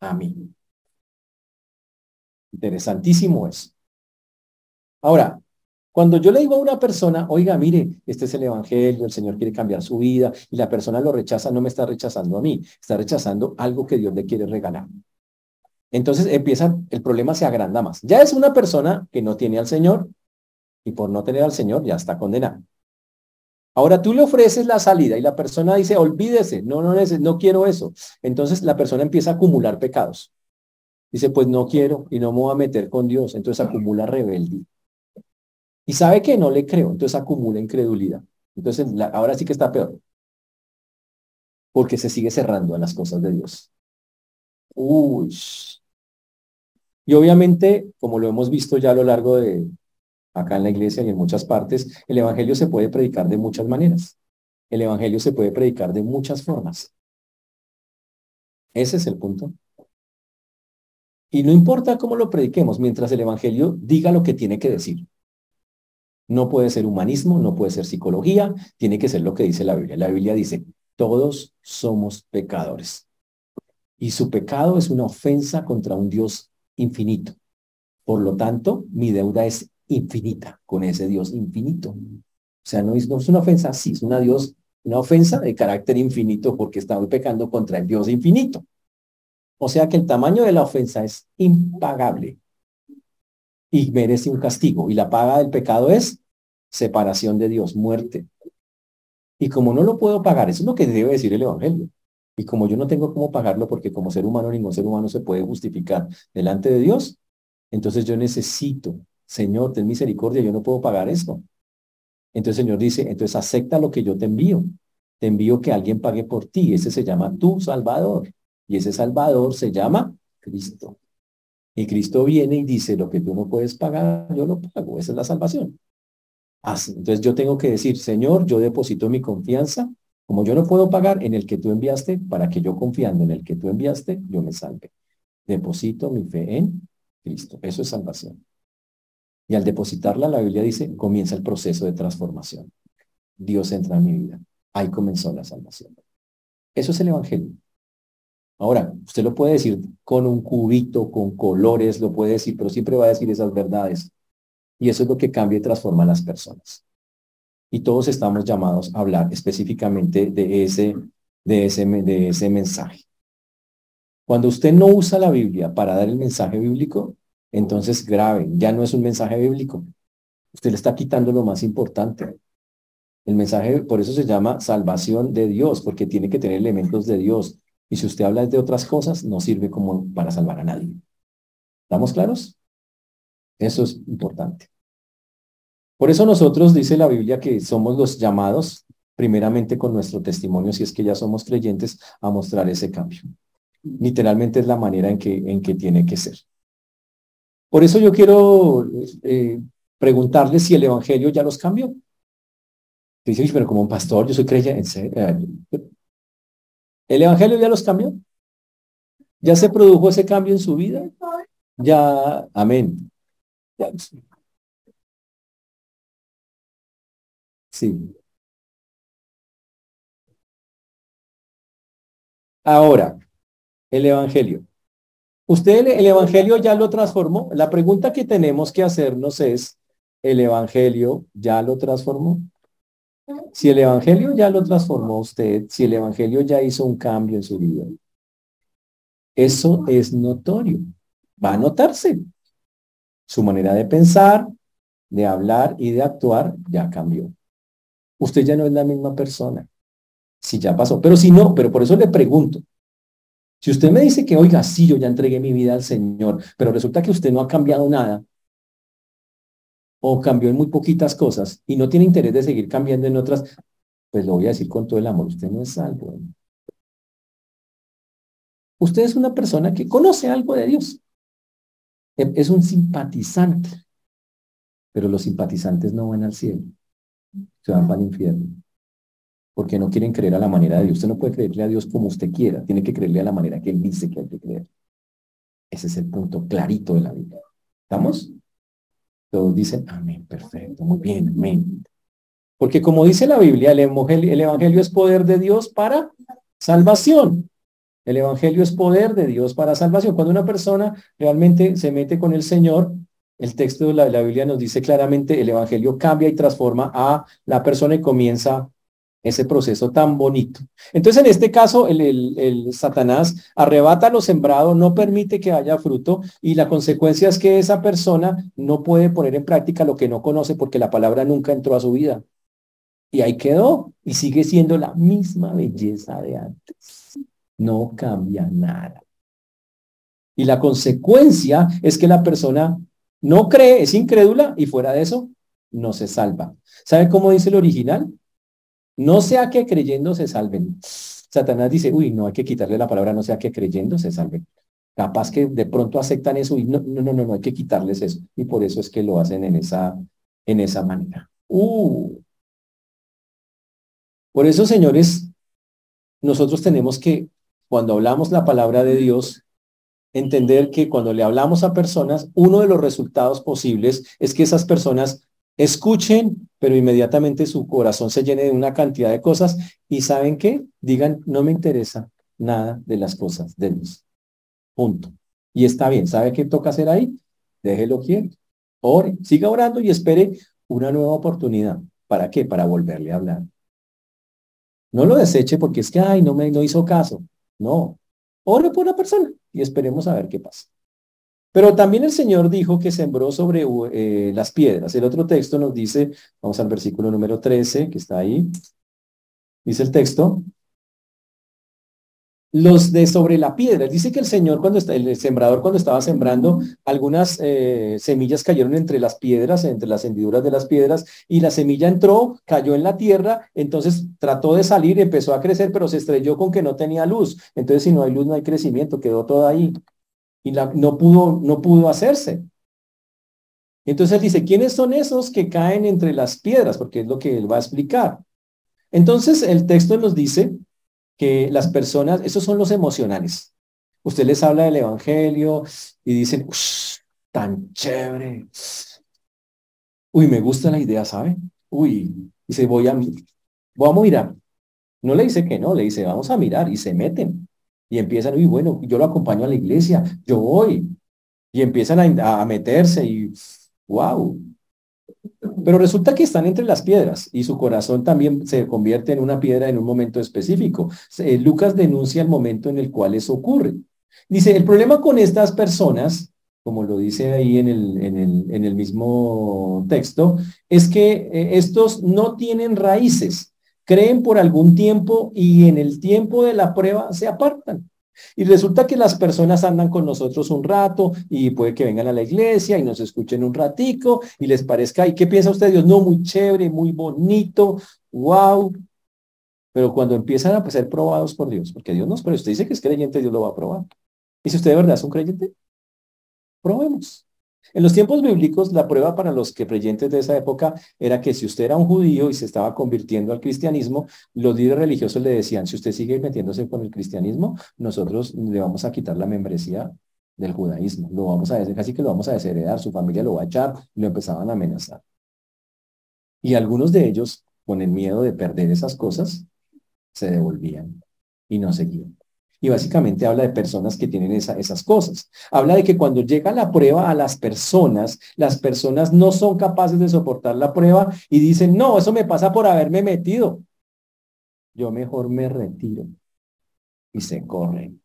S1: a mí. Interesantísimo eso. Ahora, cuando yo le digo a una persona, oiga, mire, este es el Evangelio, el Señor quiere cambiar su vida, y la persona lo rechaza, no me está rechazando a mí, está rechazando algo que Dios le quiere regalar. Entonces empieza, el problema se agranda más. Ya es una persona que no tiene al Señor y por no tener al Señor ya está condenada. Ahora tú le ofreces la salida y la persona dice, olvídese, no, no, no quiero eso. Entonces la persona empieza a acumular pecados. Dice, pues no quiero y no me voy a meter con Dios. Entonces acumula rebeldía. Y sabe que no le creo, entonces acumula incredulidad. Entonces ahora sí que está peor. Porque se sigue cerrando a las cosas de Dios. Uy, y obviamente, como lo hemos visto ya a lo largo de acá en la iglesia y en muchas partes, el evangelio se puede predicar de muchas maneras. El evangelio se puede predicar de muchas formas. Ese es el punto. Y no importa cómo lo prediquemos, mientras el evangelio diga lo que tiene que decir. No puede ser humanismo, no puede ser psicología, tiene que ser lo que dice la Biblia. La Biblia dice, todos somos pecadores. Y su pecado es una ofensa contra un Dios infinito. Por lo tanto, mi deuda es infinita con ese Dios infinito. O sea, no es, una ofensa, sí, es una, Dios, una ofensa de carácter infinito porque estamos pecando contra el Dios infinito. O sea que el tamaño de la ofensa es impagable y merece un castigo. Y la paga del pecado es separación de Dios, muerte. Y como no lo puedo pagar, eso es lo que debe decir el Evangelio. Y como yo no tengo cómo pagarlo, porque como ser humano ningún ser humano se puede justificar delante de Dios, entonces yo necesito, Señor, ten misericordia, yo no puedo pagar esto. Entonces el Señor dice, entonces acepta lo que yo te envío. Te envío que alguien pague por ti. Ese se llama tu Salvador. Y ese Salvador se llama Cristo. Y Cristo viene y dice, lo que tú no puedes pagar, yo lo pago. Esa es la salvación. Así. Entonces yo tengo que decir, Señor, yo deposito mi confianza, como yo no puedo pagar en el que tú enviaste, para que yo confiando en el que tú enviaste, yo me salve. Deposito mi fe en Cristo. Eso es salvación. Y al depositarla, la Biblia dice, comienza el proceso de transformación. Dios entra en mi vida. Ahí comenzó la salvación. Eso es el Evangelio. Ahora, usted lo puede decir con un cubito, con colores, lo puede decir, pero siempre va a decir esas verdades. Y eso es lo que cambia y transforma a las personas. Y todos estamos llamados a hablar específicamente de ese, de ese, de ese mensaje. Cuando usted no usa la Biblia para dar el mensaje bíblico, entonces grave, ya no es un mensaje bíblico. Usted le está quitando lo más importante. El mensaje, por eso se llama salvación de Dios, porque tiene que tener elementos de Dios. Y si usted habla de otras cosas, no sirve como para salvar a nadie. ¿Estamos claros? Eso es importante. Por eso nosotros, dice la Biblia, que somos los llamados, primeramente con nuestro testimonio, si es que ya somos creyentes, a mostrar ese cambio. Literalmente es la manera en que, en que tiene que ser. Por eso yo quiero eh, preguntarle si el Evangelio ya los cambió. Dice, pero como un pastor, yo soy creyente. ¿El Evangelio ya los cambió? ¿Ya se produjo ese cambio en su vida? Ya, amén. Sí. Ahora, el Evangelio. ¿Usted el, Evangelio ya lo transformó? La pregunta que tenemos que hacernos es, ¿el Evangelio ya lo transformó? Si el Evangelio ya lo transformó usted, si el Evangelio ya hizo un cambio en su vida, eso es notorio. Va a notarse. Su manera de pensar, de hablar y de actuar ya cambió. Usted ya no es la misma persona. Si ya pasó. Pero si no, pero por eso le pregunto. Si usted me dice que, oiga, sí, yo ya entregué mi vida al Señor, pero resulta que usted no ha cambiado nada, o cambió en muy poquitas cosas y no tiene interés de seguir cambiando en otras, pues lo voy a decir con todo el amor, usted no es salvo. Usted es una persona que conoce algo de Dios. Es un simpatizante, pero los simpatizantes no van al cielo, se van para el infierno, porque no quieren creer a la manera de Dios. Usted no puede creerle a Dios como usted quiera, tiene que creerle a la manera que Él dice que hay que creer. Ese es el punto clarito de la Biblia. ¿Estamos? Todos dicen, amén, perfecto, muy bien, amén. Porque como dice la Biblia, el evangelio, el evangelio es poder de Dios para salvación. El evangelio es poder de Dios para salvación. Cuando una persona realmente se mete con el Señor, el texto de la, Biblia nos dice claramente, el evangelio cambia y transforma a la persona y comienza ese proceso tan bonito. Entonces, en este caso, el, el, Satanás arrebata lo sembrado, no permite que haya fruto y la consecuencia es que esa persona no puede poner en práctica lo que no conoce porque la palabra nunca entró a su vida. Y ahí quedó y sigue siendo la misma belleza de antes. No cambia nada. Y la consecuencia es que la persona no cree, es incrédula y fuera de eso, no se salva. ¿Sabe cómo dice el original? No sea que creyendo se salven. Satanás dice, uy, no hay que quitarle la palabra, no sea que creyendo se salven. Capaz que de pronto aceptan eso y no, no, no, no, hay que quitarles eso. Y por eso es que lo hacen en esa, en esa manera. Uh. Por eso, señores, nosotros tenemos que, cuando hablamos la palabra de Dios, entender que cuando le hablamos a personas, uno de los resultados posibles es que esas personas escuchen, pero inmediatamente su corazón se llene de una cantidad de cosas y saben qué, digan, no me interesa nada de las cosas de Dios. Punto. Y está bien, ¿sabe qué toca hacer ahí? Déjelo quieto. Ore, siga orando y espere una nueva oportunidad. ¿Para qué? Para volverle a hablar. No lo deseche porque es que, ay, no me no hizo caso. No. Ore por la persona y esperemos a ver qué pasa. Pero también el Señor dijo que sembró sobre eh, las piedras. El otro texto nos dice, vamos al versículo número 13, que está ahí. Dice el texto, los de sobre la piedra. Dice que el Señor, cuando está, el sembrador cuando estaba sembrando, algunas eh, semillas cayeron entre las piedras, entre las hendiduras de las piedras, y la semilla entró, cayó en la tierra, entonces trató de salir, empezó a crecer, pero se estrelló con que no tenía luz. Entonces, si no hay luz, no hay crecimiento, quedó todo ahí. y la, no, pudo, no pudo hacerse. Entonces dice, ¿quiénes son esos que caen entre las piedras? Porque es lo que él va a explicar. Entonces el texto nos dice que las personas, esos son los emocionales. Usted les habla del Evangelio y dicen, tan chévere. Uy, me gusta la idea, ¿sabe? Uy, dice, voy a, voy a mirar. No le dice que no, le dice, vamos a mirar y se meten. Y empiezan, uy, bueno, yo lo acompaño a la iglesia, yo voy. Y empiezan a meterse y, wow. Pero resulta que están entre las piedras y su corazón también se convierte en una piedra en un momento específico. Lucas denuncia el momento en el cual eso ocurre. Dice, el problema con estas personas, como lo dice ahí en el, en el, en el mismo texto, es que eh, estos no tienen raíces, creen por algún tiempo y en el tiempo de la prueba se apartan. Y resulta que las personas andan con nosotros un rato y puede que vengan a la iglesia y nos escuchen un ratico y les parezca, ¿y qué piensa usted Dios? No, muy chévere, muy bonito, wow. Pero cuando empiezan a ser probados por Dios, porque Dios nos, pero usted dice que es creyente, Dios lo va a probar. Y si usted de verdad es un creyente, probemos. En los tiempos bíblicos, la prueba para los que creyentes de esa época era que si usted era un judío y se estaba convirtiendo al cristianismo, los líderes religiosos le decían, si usted sigue metiéndose con el cristianismo, nosotros le vamos a quitar la membresía del judaísmo, lo vamos a decir, casi que lo vamos a desheredar, su familia lo va a echar, lo empezaban a amenazar. Y algunos de ellos, con el miedo de perder esas cosas, se devolvían y no seguían y básicamente habla de personas que tienen esas cosas. Habla de que cuando llega la prueba a las personas, las personas no son capaces de soportar la prueba y dicen, no, eso me pasa por haberme metido. Yo mejor me retiro y se corren.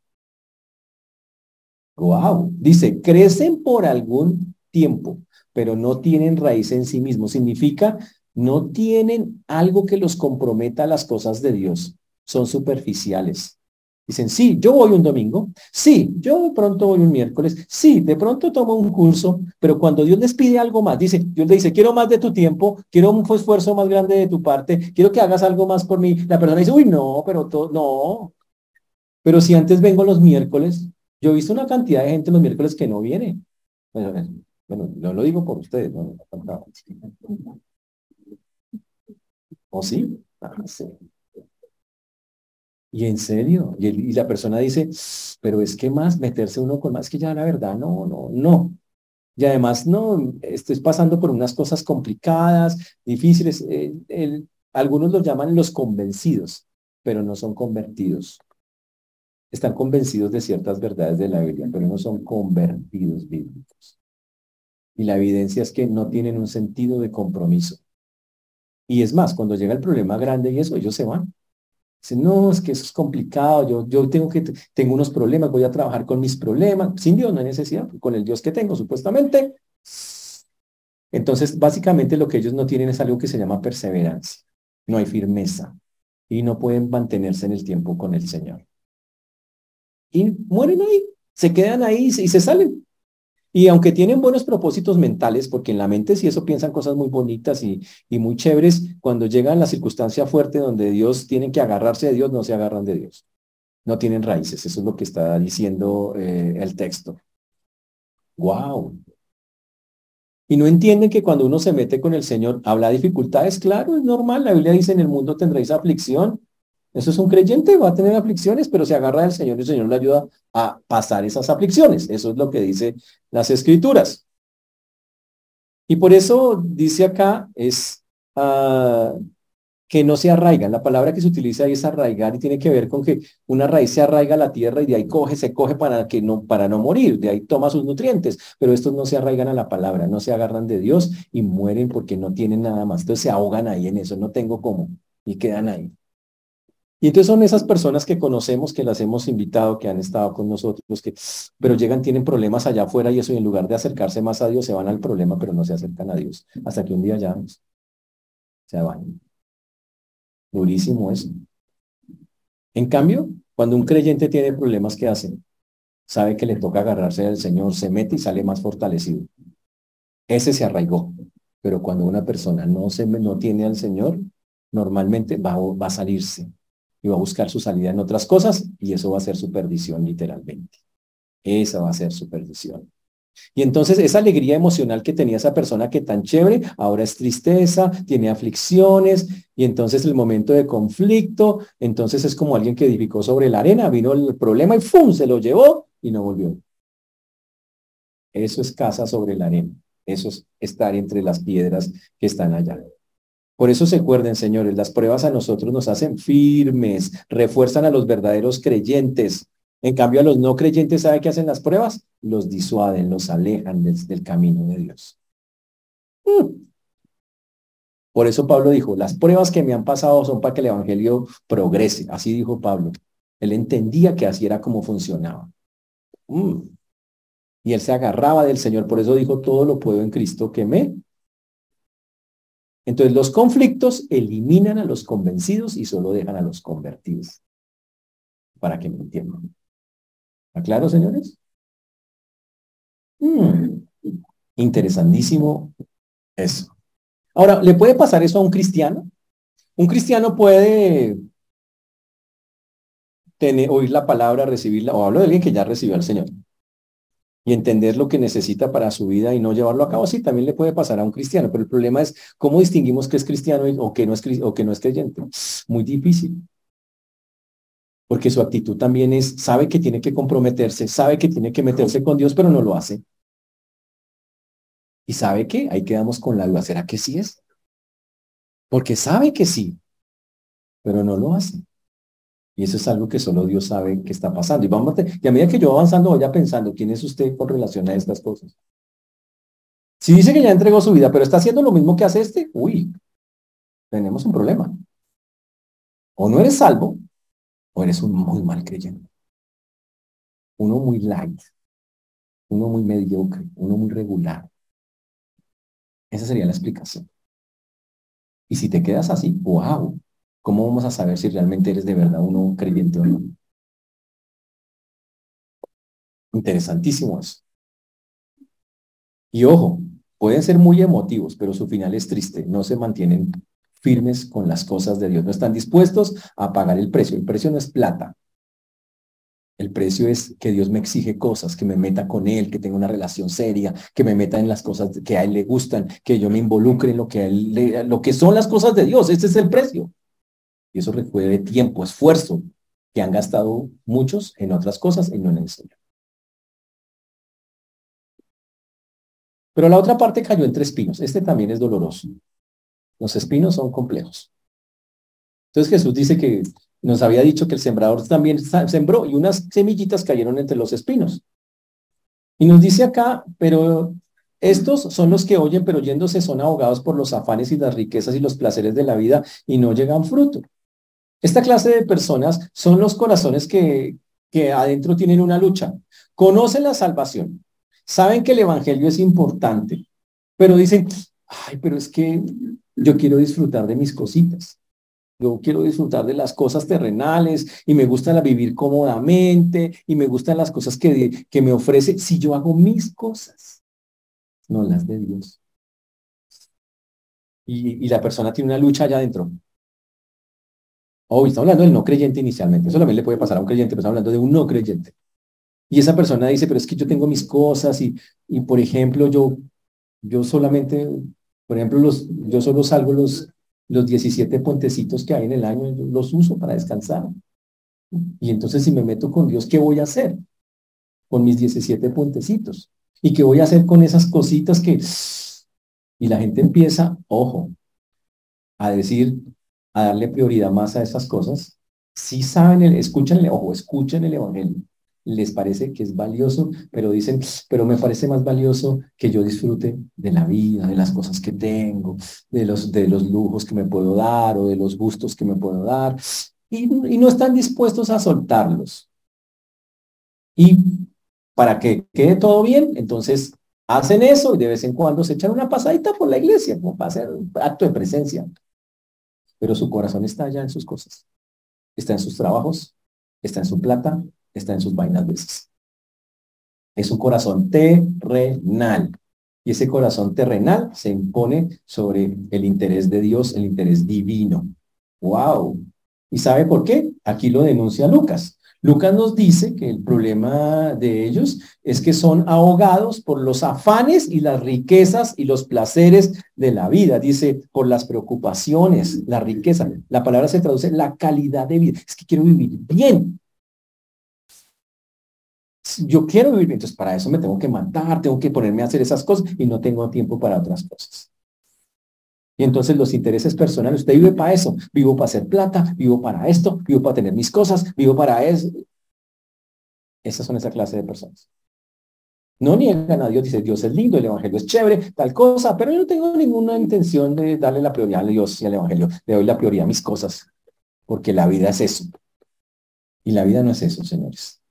S1: Wow, dice, crecen por algún tiempo, pero no tienen raíz en sí mismos. Significa, no tienen algo que los comprometa a las cosas de Dios. Son superficiales Dicen, sí, yo voy un domingo, sí, yo de pronto voy un miércoles, sí, de pronto tomo un curso, pero cuando Dios les pide algo más, dice, Dios le dice, quiero más de tu tiempo, quiero un esfuerzo más grande de tu parte, quiero que hagas algo más por mí. La persona dice, uy, no, pero todo, no. Pero si antes vengo los miércoles, yo he visto una cantidad de gente los miércoles que no viene. Bueno, bueno no lo digo por ustedes, no, ¿O sí? Ah, sí. Y en serio, y, la persona dice, pero es que más meterse uno con más que ya la verdad, no, no, no. Y además, no, estoy pasando por unas cosas complicadas, difíciles. Eh, algunos los llaman los convencidos, pero no son convertidos. Están convencidos de ciertas verdades de la Biblia, pero no son convertidos bíblicos. Y la evidencia es que no tienen un sentido de compromiso. Y es más, cuando llega el problema grande y eso, ellos se van. Dice, no, es que eso es complicado, yo, yo tengo, que, tengo unos problemas, voy a trabajar con mis problemas. Sin Dios no hay necesidad, con el Dios que tengo, supuestamente. Entonces, básicamente lo que ellos no tienen es algo que se llama perseverancia. No hay firmeza y no pueden mantenerse en el tiempo con el Señor. Y mueren ahí, se quedan ahí y se salen. Y aunque tienen buenos propósitos mentales, porque en la mente si eso piensan cosas muy bonitas y, muy chéveres, cuando llegan la circunstancia fuerte donde Dios tienen que agarrarse de Dios, no se agarran de Dios. No tienen raíces. Eso es lo que está diciendo eh, el texto. ¡Wow! Y no entienden que cuando uno se mete con el Señor, habla dificultades. Claro, es normal. La Biblia dice, en el mundo tendréis aflicción. Eso es un creyente, va a tener aflicciones, pero se agarra del Señor y el Señor le ayuda a pasar esas aflicciones. Eso es lo que dice las escrituras. Y por eso dice acá es ah, que no se arraigan. La palabra que se utiliza ahí es arraigar y tiene que ver con que una raíz se arraiga a la tierra y de ahí coge, se coge para, que no, para no morir, de ahí toma sus nutrientes, pero estos no se arraigan a la palabra, no se agarran de Dios y mueren porque no tienen nada más. Entonces se ahogan ahí en eso, no tengo cómo, y quedan ahí. Y entonces son esas personas que conocemos, que las hemos invitado, que han estado con nosotros, que, pero llegan, tienen problemas allá afuera y eso, en lugar de acercarse más a Dios, se van al problema, pero no se acercan a Dios. Hasta que un día ya se van. Durísimo eso. En cambio, cuando un creyente tiene problemas, ¿qué hace? Sabe que le toca agarrarse al Señor, se mete y sale más fortalecido. Ese se arraigó. Pero cuando una persona no, se, no tiene al Señor, normalmente va, va a salirse y va a buscar su salida en otras cosas y eso va a ser su perdición literalmente. Esa va a ser su perdición. Y entonces esa alegría emocional que tenía esa persona que tan chévere, ahora es tristeza, tiene aflicciones, y entonces el momento de conflicto, entonces es como alguien que edificó sobre la arena, vino el problema y ¡fum! se lo llevó y no volvió. Eso es casa sobre la arena. Eso es estar entre las piedras que están allá. Por eso se acuerden, señores, las pruebas a nosotros nos hacen firmes, refuerzan a los verdaderos creyentes. En cambio, a los no creyentes, ¿sabe qué hacen las pruebas? Los disuaden, los alejan del, camino de Dios. Mm. Por eso Pablo dijo, las pruebas que me han pasado son para que el Evangelio progrese. Así dijo Pablo. Él entendía que así era como funcionaba. Mm. Y él se agarraba del Señor. Por eso dijo, todo lo puedo en Cristo que me. Entonces los conflictos eliminan a los convencidos y solo dejan a los convertidos. Para que me entiendan. ¿Está claro, señores? Hmm. interesantísimo eso. Ahora, ¿le puede pasar eso a un cristiano? Un cristiano puede tener, oír la palabra, recibirla, o hablo de alguien que ya recibió al Señor y entender lo que necesita para su vida y no llevarlo a cabo, sí, también le puede pasar a un cristiano, pero el problema es cómo distinguimos que es cristiano o que no es, o que no es creyente. Muy difícil. Porque su actitud también es, sabe que tiene que comprometerse, sabe que tiene que meterse con Dios, pero no lo hace. Y sabe que ahí quedamos con la duda, ¿será que sí es? Porque sabe que sí, pero no lo hace. Y eso es algo que solo Dios sabe que está pasando. Y, vamos a, y a medida que yo avanzando, vaya pensando, ¿quién es usted con relación a estas cosas? Si dice que ya entregó su vida, pero está haciendo lo mismo que hace este, uy, tenemos un problema. O no eres salvo, o eres un muy mal creyente. Uno muy light, uno muy mediocre, uno muy regular. Esa sería la explicación. Y si te quedas así, wow, ¿Cómo vamos a saber si realmente eres de verdad uno creyente o no? Interesantísimo eso. Y ojo, pueden ser muy emotivos, pero su final es triste. No se mantienen firmes con las cosas de Dios. No están dispuestos a pagar el precio. El precio no es plata. El precio es que Dios me exige cosas, que me meta con Él, que tenga una relación seria, que me meta en las cosas que a Él le gustan, que yo me involucre en lo que, él lo que son las cosas de Dios. Ese es el precio. Y eso requiere tiempo, esfuerzo, que han gastado muchos en otras cosas y no en el Señor. Pero la otra parte cayó entre espinos. Este también es doloroso. Los espinos son complejos. Entonces Jesús dice que nos había dicho que el sembrador también sembró y unas semillitas cayeron entre los espinos. Y nos dice acá, pero estos son los que oyen, pero oyéndose son ahogados por los afanes y las riquezas y los placeres de la vida y no llegan fruto. Esta clase de personas son los corazones que, que adentro tienen una lucha. Conocen la salvación, saben que el Evangelio es importante, pero dicen, ay, pero es que yo quiero disfrutar de mis cositas. Yo quiero disfrutar de las cosas terrenales y me gusta vivir cómodamente y me gustan las cosas que, que me ofrece si yo hago mis cosas, no las de Dios. Y, y la persona tiene una lucha allá adentro. Hoy estamos hablando del no creyente inicialmente. Eso también le puede pasar a un creyente, pero estamos hablando de un no creyente. Y esa persona dice, pero es que yo tengo mis cosas y, y por ejemplo, yo, yo solamente, por ejemplo, los, yo solo salgo los, los 17 puentecitos que hay en el año, los uso para descansar. Y entonces si me meto con Dios, ¿qué voy a hacer con mis 17 puentecitos? ¿Y qué voy a hacer con esas cositas que... Y la gente empieza, ojo, a decir, a darle prioridad más a esas cosas, si saben, el, escúchenle, ojo, escuchen el Evangelio, les parece que es valioso, pero dicen, pero me parece más valioso que yo disfrute de la vida, de las cosas que tengo, de los, de los lujos que me puedo dar o de los gustos que me puedo dar, y, y no están dispuestos a soltarlos. Y para que quede todo bien, entonces hacen eso y de vez en cuando se echan una pasadita por la iglesia, como para hacer un acto de presencia pero su corazón está allá en sus cosas. Está en sus trabajos, está en su plata, está en sus vainas veces. Es un corazón terrenal. Y ese corazón terrenal se impone sobre el interés de Dios, el interés divino. ¡Wow! ¿Y sabe por qué? Aquí lo denuncia Lucas. Lucas nos dice que el problema de ellos es que son ahogados por los afanes y las riquezas y los placeres de la vida. Dice, por las preocupaciones, la riqueza. La palabra se traduce la calidad de vida. Es que quiero vivir bien. Yo quiero vivir bien, entonces para eso me tengo que matar, tengo que ponerme a hacer esas cosas y no tengo tiempo para otras cosas. Y entonces los intereses personales, usted vive para eso, vivo para hacer plata, vivo para esto, vivo para tener mis cosas, vivo para eso. Esas son esa clase de personas. No niegan a Dios, dice Dios es lindo, el Evangelio es chévere, tal cosa, pero yo no tengo ninguna intención de darle la prioridad a Dios y al Evangelio. Le doy la prioridad a mis cosas, porque la vida es eso. Y la vida no es eso, señores.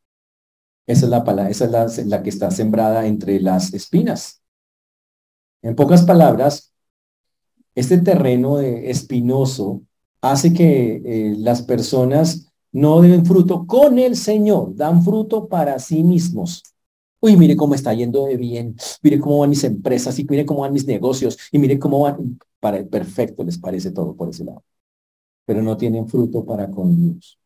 S1: Esa es la palabra, esa es la, la que está sembrada entre las espinas. En pocas palabras, este terreno espinoso hace que eh, las personas no den fruto con el Señor, dan fruto para sí mismos. Uy, mire cómo está yendo de bien, mire cómo van mis empresas y mire cómo van mis negocios y mire cómo van, para el perfecto les parece todo por ese lado. Pero no tienen fruto para con Dios.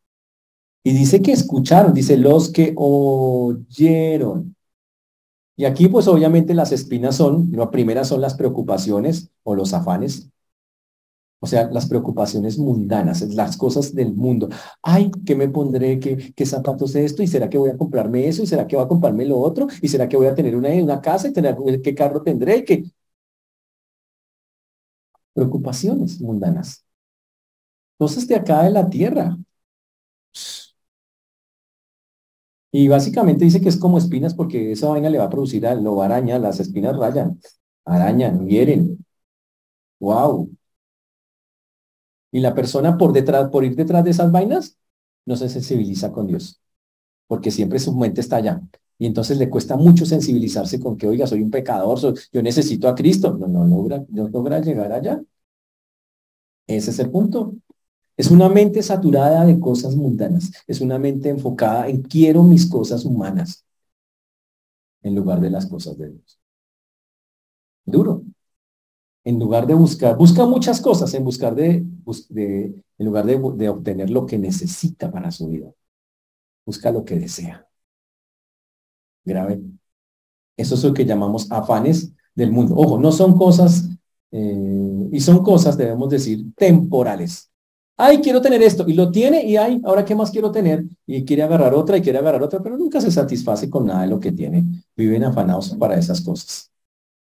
S1: Y dice que escucharon, dice los que oyeron. Y aquí pues obviamente las espinas son, la primera son las preocupaciones o los afanes. O sea, las preocupaciones mundanas, las cosas del mundo. Ay, ¿qué me pondré? ¿Qué, qué zapatos es esto? ¿Y será que voy a comprarme eso? ¿Y será que voy a comprarme lo otro? ¿Y será que voy a tener una, una casa? ¿Y tener qué carro tendré? ¿Qué? Preocupaciones mundanas. Cosas de acá de la tierra. Y básicamente dice que es como espinas porque esa vaina le va a producir a lo araña, las espinas rayan, arañan, hieren. Wow. Y la persona por detrás, por ir detrás de esas vainas, no se sensibiliza con Dios, porque siempre su mente está allá. Y entonces le cuesta mucho sensibilizarse con que, oiga, soy un pecador, yo necesito a Cristo. No, no logra, no logra llegar allá. Ese es el punto. Es una mente saturada de cosas mundanas. Es una mente enfocada en quiero mis cosas humanas en lugar de las cosas de Dios. Duro. En lugar de buscar, busca muchas cosas en buscar de, en lugar de, de obtener lo que necesita para su vida. Busca lo que desea. Grave. Eso es lo que llamamos afanes del mundo. Ojo, no son cosas, eh, y son cosas, debemos decir, temporales ay, quiero tener esto, y lo tiene, y ay, ahora qué más quiero tener, y quiere agarrar otra, y quiere agarrar otra, pero nunca se satisface con nada de lo que tiene. Viven afanados para esas cosas.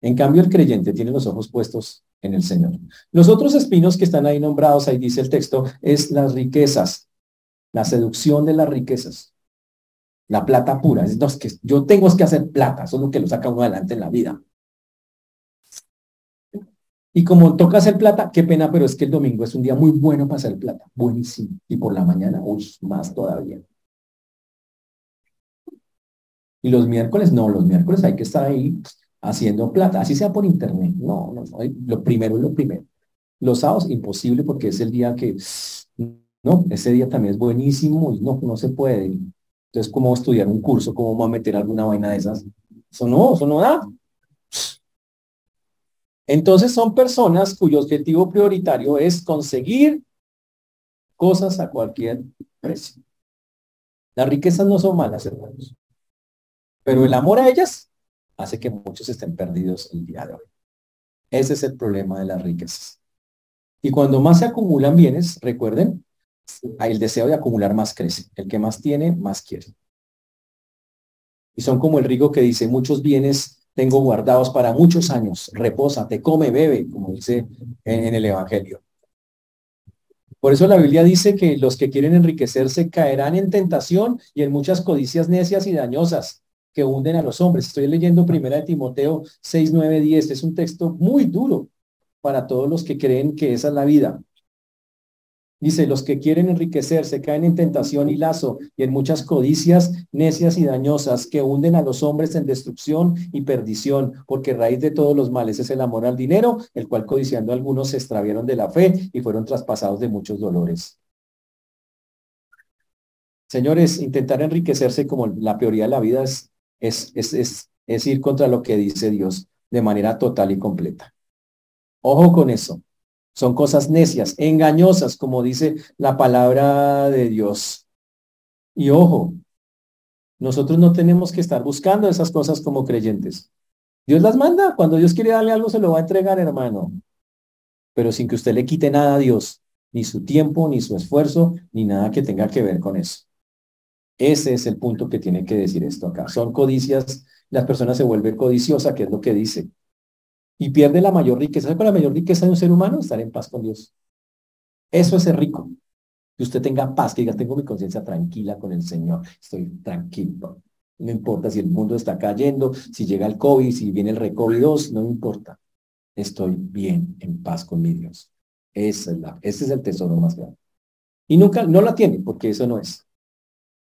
S1: En cambio, el creyente tiene los ojos puestos en el Señor. Los otros espinos que están ahí nombrados, ahí dice el texto, es las riquezas, la seducción de las riquezas, la plata pura. Es, que yo tengo que hacer plata, eso es lo que lo saca uno adelante en la vida. Y como toca hacer plata, qué pena, pero es que el domingo es un día muy bueno para hacer plata. Buenísimo. Y por la mañana, uy, más todavía. Y los miércoles, no, los miércoles hay que estar ahí haciendo plata, así sea por internet. No, no, no. Lo primero es lo primero. Los sábados, imposible porque es el día que, no, ese día también es buenísimo y no, no se puede. Entonces, ¿cómo estudiar un curso? ¿Cómo va a meter alguna vaina de esas? Eso no, eso no da. Entonces son personas cuyo objetivo prioritario es conseguir cosas a cualquier precio. Las riquezas no son malas, hermanos, pero el amor a ellas hace que muchos estén perdidos el día de hoy. Ese es el problema de las riquezas. Y cuando más se acumulan bienes, recuerden, el deseo de acumular más crece. El que más tiene, más quiere. Y son como el rico que dice, muchos bienes tengo guardados para muchos años. Reposa, te come, bebe, como dice en, el Evangelio. Por eso la Biblia dice que los que quieren enriquecerse caerán en tentación y en muchas codicias necias y dañosas que hunden a los hombres. Estoy leyendo primera de Timoteo 6, 9, 10. Es un texto muy duro para todos los que creen que esa es la vida. Dice, los que quieren enriquecerse caen en tentación y lazo y en muchas codicias necias y dañosas que hunden a los hombres en destrucción y perdición, porque raíz de todos los males es el amor al dinero, el cual codiciando algunos se extraviaron de la fe y fueron traspasados de muchos dolores. Señores, intentar enriquecerse como la prioridad de la vida es, es, es, es ir contra lo que dice Dios de manera total y completa. Ojo con eso. Son cosas necias, engañosas, como dice la palabra de Dios. Y ojo, nosotros no tenemos que estar buscando esas cosas como creyentes. Dios las manda. Cuando Dios quiere darle algo, se lo va a entregar, hermano. Pero sin que usted le quite nada a Dios, ni su tiempo, ni su esfuerzo, ni nada que tenga que ver con eso. Ese es el punto que tiene que decir esto acá. Son codicias, las personas se vuelven codiciosas, que es lo que dice. Y pierde la mayor riqueza. ¿Sabe la mayor riqueza de un ser humano? Estar en paz con Dios. Eso es ser rico que usted tenga paz, que diga, tengo mi conciencia tranquila con el Señor, estoy tranquilo. No importa si el mundo está cayendo, si llega el COVID, si viene el recovid no importa. Estoy bien, en paz con mi Dios. Es la, ese es el tesoro más grande. Y nunca, no la tiene, porque eso no es.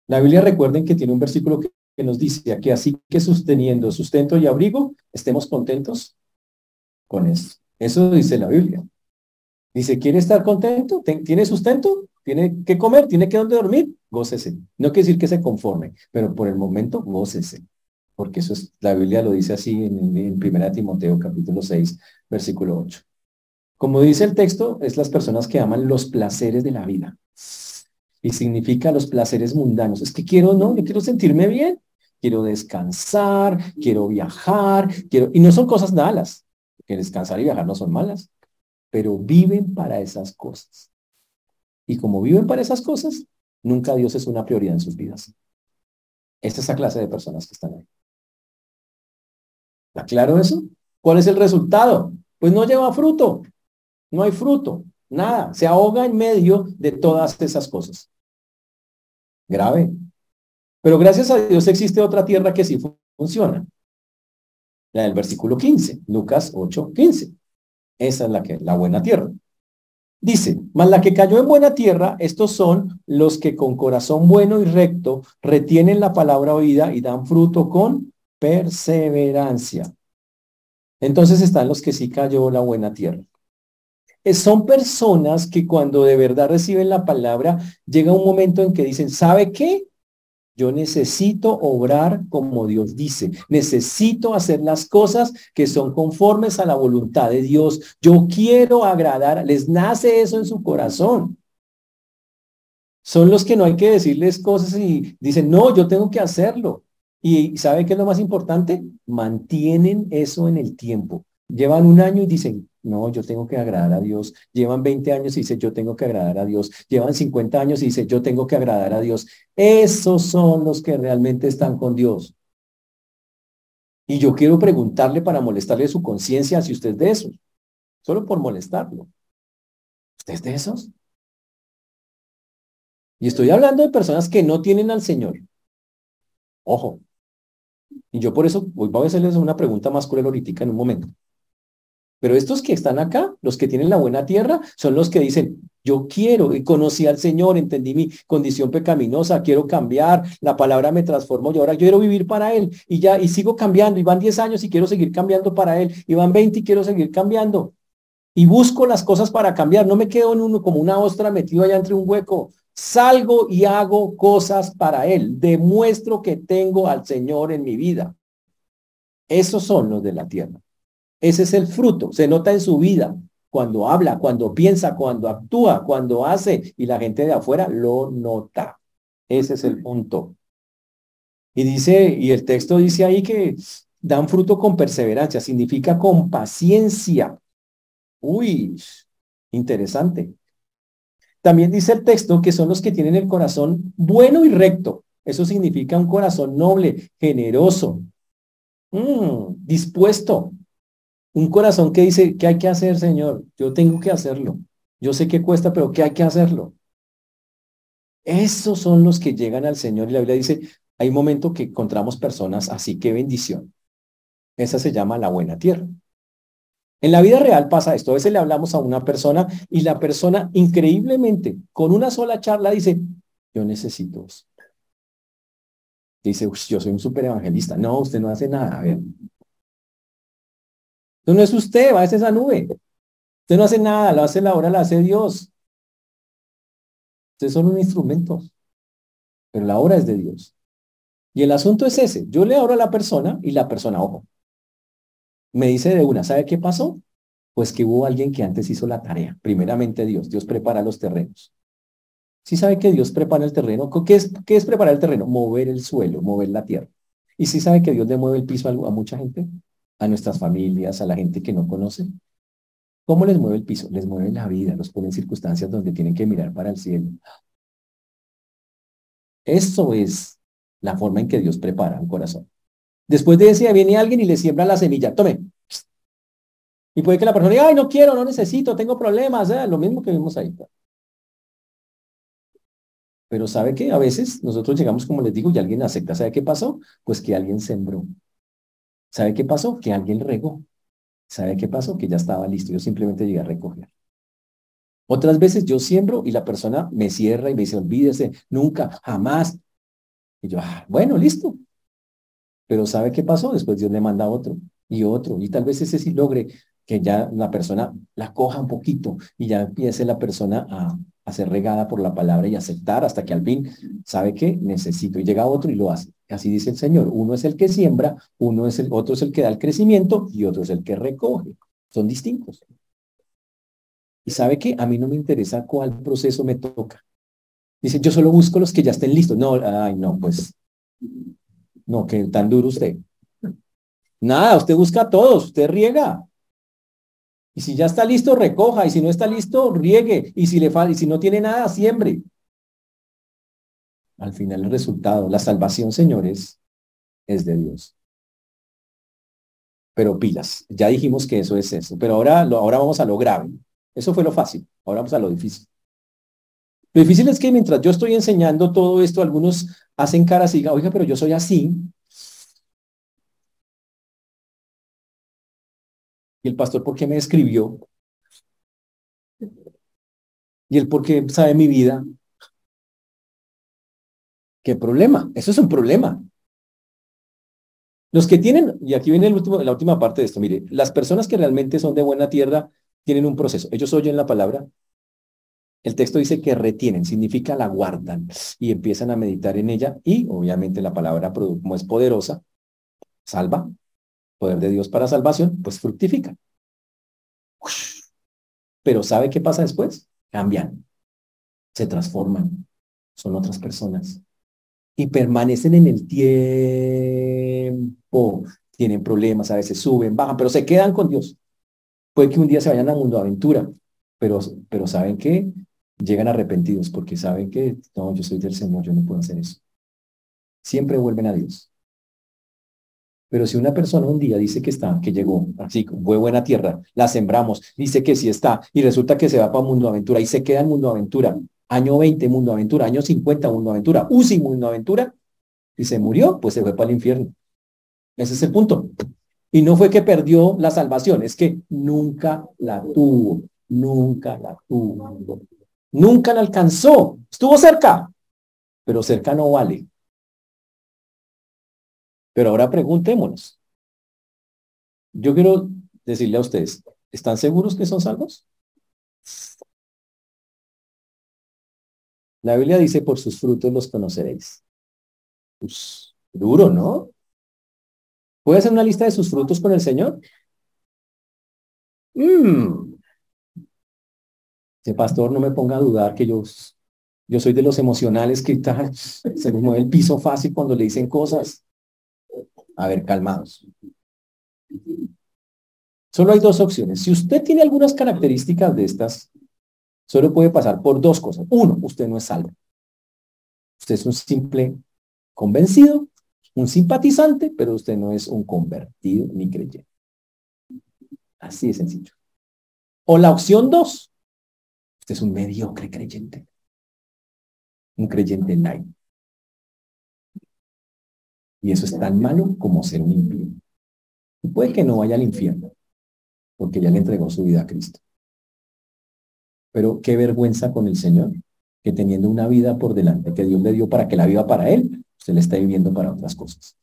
S1: La Biblia recuerden que tiene un versículo que, que nos dice que así que sosteniendo sustento y abrigo, estemos contentos eso. Eso dice la Biblia. Dice, ¿quiere estar contento? ¿Tiene sustento? tiene que comer, tiene que dónde dormir, gócese. No quiere decir que se conforme, pero por el momento gócese. Porque eso es, la Biblia lo dice así en, en 1 Timoteo capítulo 6, versículo 8. Como dice el texto, es las personas que aman los placeres de la vida. Y significa los placeres mundanos. Es que quiero, no, yo quiero sentirme bien, quiero descansar, quiero viajar, quiero, y no son cosas malas, que descansar y viajar no son malas, pero viven para esas cosas. Y como viven para esas cosas, nunca Dios es una prioridad en sus vidas. Es la clase de personas que están ahí. ¿Está claro eso? ¿Cuál es el resultado? Pues no lleva fruto. No hay fruto. Nada. Se ahoga en medio de todas esas cosas. Grave. Pero gracias a Dios existe otra tierra que sí funciona. La del versículo 15, Lucas 8, 15. Esa es la que, la buena tierra. Dice, mas la que cayó en buena tierra, estos son los que con corazón bueno y recto retienen la palabra oída y dan fruto con perseverancia. Entonces están los que sí cayó la buena tierra. son personas que cuando de verdad reciben la palabra, llega un momento en que dicen, ¿sabe qué? Yo necesito obrar como Dios dice. Necesito hacer las cosas que son conformes a la voluntad de Dios. Yo quiero agradar. Les nace eso en su corazón. Son los que no hay que decirles cosas y dicen, no, yo tengo que hacerlo. Y ¿sabe qué es lo más importante? Mantienen eso en el tiempo. Llevan un año y dicen, no, yo tengo que agradar a Dios. Llevan 20 años y dice, yo tengo que agradar a Dios. Llevan 50 años y dice, yo tengo que agradar a Dios. Esos son los que realmente están con Dios. Y yo quiero preguntarle para molestarle su conciencia si usted es de esos. Solo por molestarlo. ¿Usted es de esos? Y estoy hablando de personas que no tienen al Señor. Ojo. Y yo por eso voy a hacerles una pregunta más cruel ahorita en un momento. Pero estos que están acá, los que tienen la buena tierra, son los que dicen, yo quiero y conocí al Señor, entendí mi condición pecaminosa, quiero cambiar, la palabra me transformó y ahora yo quiero vivir para Él y ya, y sigo cambiando, y van 10 años y quiero seguir cambiando para Él, y van 20 y quiero seguir cambiando. Y busco las cosas para cambiar, no me quedo en uno como una ostra metido allá entre un hueco. Salgo y hago cosas para Él, demuestro que tengo al Señor en mi vida. Esos son los de la tierra. Ese es el fruto, se nota en su vida, cuando habla, cuando piensa, cuando actúa, cuando hace, y la gente de afuera lo nota. Ese es el punto. Y dice, y el texto dice ahí que dan fruto con perseverancia, significa con paciencia. Uy, interesante. También dice el texto que son los que tienen el corazón bueno y recto. Eso significa un corazón noble, generoso, mm, dispuesto un corazón que dice, ¿qué hay que hacer, Señor? Yo tengo que hacerlo. Yo sé que cuesta, pero ¿qué hay que hacerlo? Esos son los que llegan al Señor. Y la Biblia dice, hay un momento que encontramos personas así, qué bendición. Esa se llama la buena tierra. En la vida real pasa esto. A veces le hablamos a una persona y la persona increíblemente, con una sola charla, dice, yo necesito Dice, yo soy un super evangelista. No, usted no hace nada. A ver, no es usted, va a esa nube. Usted no hace nada, lo hace la obra, la hace Dios. Ustedes son un instrumento, pero la obra es de Dios. Y el asunto es ese. Yo le abro a la persona y la persona, ojo, me dice de una, ¿sabe qué pasó? Pues que hubo alguien que antes hizo la tarea. Primeramente Dios. Dios prepara los terrenos. Si sabe que Dios prepara el terreno, ¿qué es, ¿qué es preparar el terreno? Mover el suelo, mover la tierra. ¿Y si sabe que Dios le mueve el piso a, a mucha gente? A nuestras familias, a la gente que no conoce. ¿Cómo les mueve el piso? Les mueve la vida, los pone en circunstancias donde tienen que mirar para el cielo. Eso es la forma en que Dios prepara un corazón. Después de ese viene alguien y le siembra la semilla. Tome. Y puede que la persona diga, ay, no quiero, no necesito, tengo problemas. ¿eh? Lo mismo que vimos ahí. Pero ¿sabe que A veces nosotros llegamos, como les digo, y alguien acepta. ¿Sabe qué pasó? Pues que alguien sembró. ¿Sabe qué pasó? Que alguien regó. ¿Sabe qué pasó? Que ya estaba listo. Yo simplemente llegué a recoger. Otras veces yo siembro y la persona me cierra y me dice, olvídese, nunca, jamás. Y yo, ah, bueno, listo. Pero ¿sabe qué pasó? Después Dios le manda otro y otro. Y tal vez ese sí logre que ya la persona la coja un poquito y ya empiece la persona a, a ser regada por la palabra y aceptar hasta que al fin sabe que necesito. Y llega otro y lo hace. Así dice el Señor. Uno es el que siembra, uno es el, otro es el que da el crecimiento y otro es el que recoge. Son distintos. Y sabe que a mí no me interesa cuál proceso me toca. Dice, yo solo busco los que ya estén listos. No, ay, no, pues, no, que tan duro usted. Nada, usted busca a todos, usted riega. Y si ya está listo, recoja. Y si no está listo, riegue. Y si le y si no tiene nada, siembre. Al final el resultado, la salvación, señores, es de Dios. Pero pilas, ya dijimos que eso es eso. Pero ahora, ahora vamos a lo grave. Eso fue lo fácil. Ahora vamos a lo difícil. Lo difícil es que mientras yo estoy enseñando todo esto, algunos hacen caras y digan, oiga, pero yo soy así. ¿Y el pastor por qué me escribió? ¿Y el por qué sabe mi vida? ¿Qué problema? Eso es un problema. Los que tienen, y aquí viene el último, la última parte de esto, mire, las personas que realmente son de buena tierra tienen un proceso. Ellos oyen la palabra. El texto dice que retienen, significa la guardan y empiezan a meditar en ella y obviamente la palabra como es poderosa, salva, poder de Dios para salvación, pues fructifica. Pero ¿sabe qué pasa después? Cambian, se transforman, son otras personas y permanecen en el tiempo. Tienen problemas, a veces suben, bajan, pero se quedan con Dios. Puede que un día se vayan a mundo aventura, pero, pero saben que llegan arrepentidos porque saben que no, yo soy del Señor, yo no puedo hacer eso. Siempre vuelven a Dios. Pero si una persona un día dice que está, que llegó, así, fue buena tierra, la sembramos, dice que sí está, y resulta que se va para Mundo Aventura y se queda en Mundo Aventura, año 20 Mundo Aventura, año 50 Mundo Aventura, UCI Mundo Aventura, y se murió, pues se fue para el infierno. Ese es el punto. Y no fue que perdió la salvación, es que nunca la tuvo, nunca la tuvo. Nunca la alcanzó. Estuvo cerca, pero cerca no vale. Pero ahora preguntémonos. Yo quiero decirle a ustedes, ¿están seguros que son salvos? La Biblia dice, por sus frutos los conoceréis. Pues, duro, ¿no? ¿Puede hacer una lista de sus frutos con el Señor? Mm. Ese pastor no me ponga a dudar que yo, yo soy de los emocionales que tal, se me mueve el piso fácil cuando le dicen cosas. A ver, calmados. Solo hay dos opciones. Si usted tiene algunas características de estas, solo puede pasar por dos cosas. Uno, usted no es salvo. Usted es un simple convencido un simpatizante, pero usted no es un convertido ni creyente. Así de sencillo. O la opción dos, usted es un mediocre creyente. Un creyente light. Y eso es tan malo como ser un impío. Y puede que no vaya al infierno, porque ya le entregó su vida a Cristo. Pero qué vergüenza con el Señor, que teniendo una vida por delante que Dios le dio para que la viva para Él, se le está viviendo para otras cosas.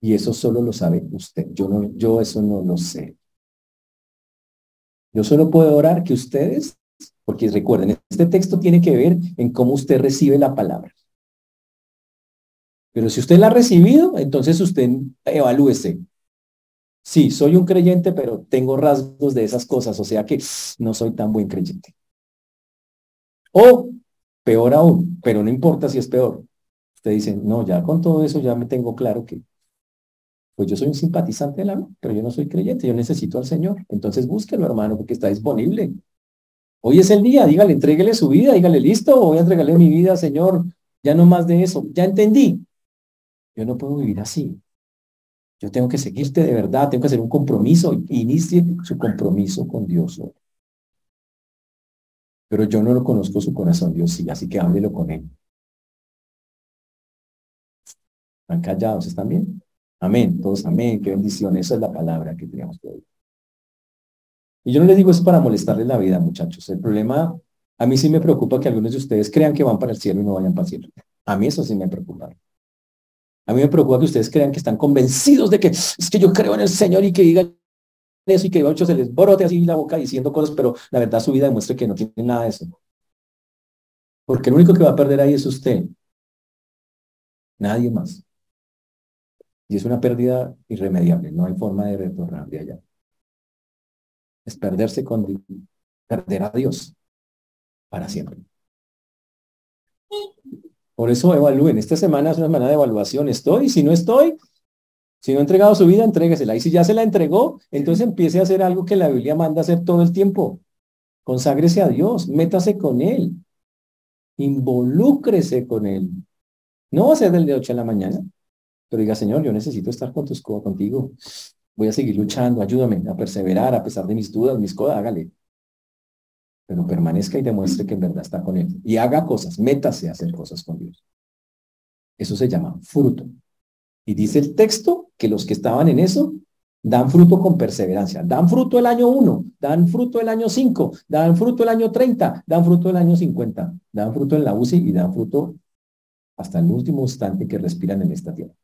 S1: Y eso solo lo sabe usted. Yo, no, yo eso no lo sé. Yo solo puedo orar que ustedes, porque recuerden, este texto tiene que ver en cómo usted recibe la palabra. Pero si usted la ha recibido, entonces usted evalúese. Sí, soy un creyente, pero tengo rasgos de esas cosas, o sea que no soy tan buen creyente. O peor aún, pero no importa si es peor. Usted dice, no, ya con todo eso ya me tengo claro que, pues yo soy un simpatizante de la pero yo no soy creyente, yo necesito al Señor. Entonces búsquelo, hermano, porque está disponible. Hoy es el día, dígale, entréguele su vida, dígale, listo, voy a entregarle mi vida, Señor. Ya no más de eso, ya entendí. Yo no puedo vivir así. Yo tengo que seguirte de verdad, tengo que hacer un compromiso. Inicie su compromiso con Dios Pero yo no lo conozco su corazón, Dios sí, así que háblelo con él. ¿Están callados? ¿Están bien? Amén, todos amén, qué bendición. Esa es la palabra que teníamos que oír. Y yo no les digo eso para molestarles la vida, muchachos. El problema, a mí sí me preocupa que algunos de ustedes crean que van para el cielo y no vayan para el cielo. A mí eso sí me preocupa. A mí me preocupa que ustedes crean que están convencidos de que es que yo creo en el Señor y que digan eso y que muchos se les brote así la boca diciendo cosas, pero la verdad su vida demuestra que no tiene nada de eso. Porque el único que va a perder ahí es usted. Nadie más. Y es una pérdida irremediable, no hay forma de retornar de allá. Es perderse con perder a Dios para siempre. Por eso evalúen. Esta semana es una semana de evaluación. ¿Estoy? Si no estoy, si no he entregado su vida, entréguesela. Y si ya se la entregó, entonces empiece a hacer algo que la Biblia manda hacer todo el tiempo. Conságrese a Dios, métase con Él, involúcrese con Él. No va a ser del de 8 a la mañana, pero diga, Señor, yo necesito estar con tus, contigo. Voy a seguir luchando, ayúdame a perseverar a pesar de mis dudas, mis cosas, hágale pero permanezca y demuestre que en verdad está con Él. Y haga cosas, métase a hacer cosas con Dios. Eso se llama fruto. Y dice el texto que los que estaban en eso dan fruto con perseverancia. Dan fruto el año 1, dan fruto el año 5, dan fruto el año 30, dan fruto el año 50, dan fruto en la UCI y dan fruto hasta el último instante que respiran en esta tierra.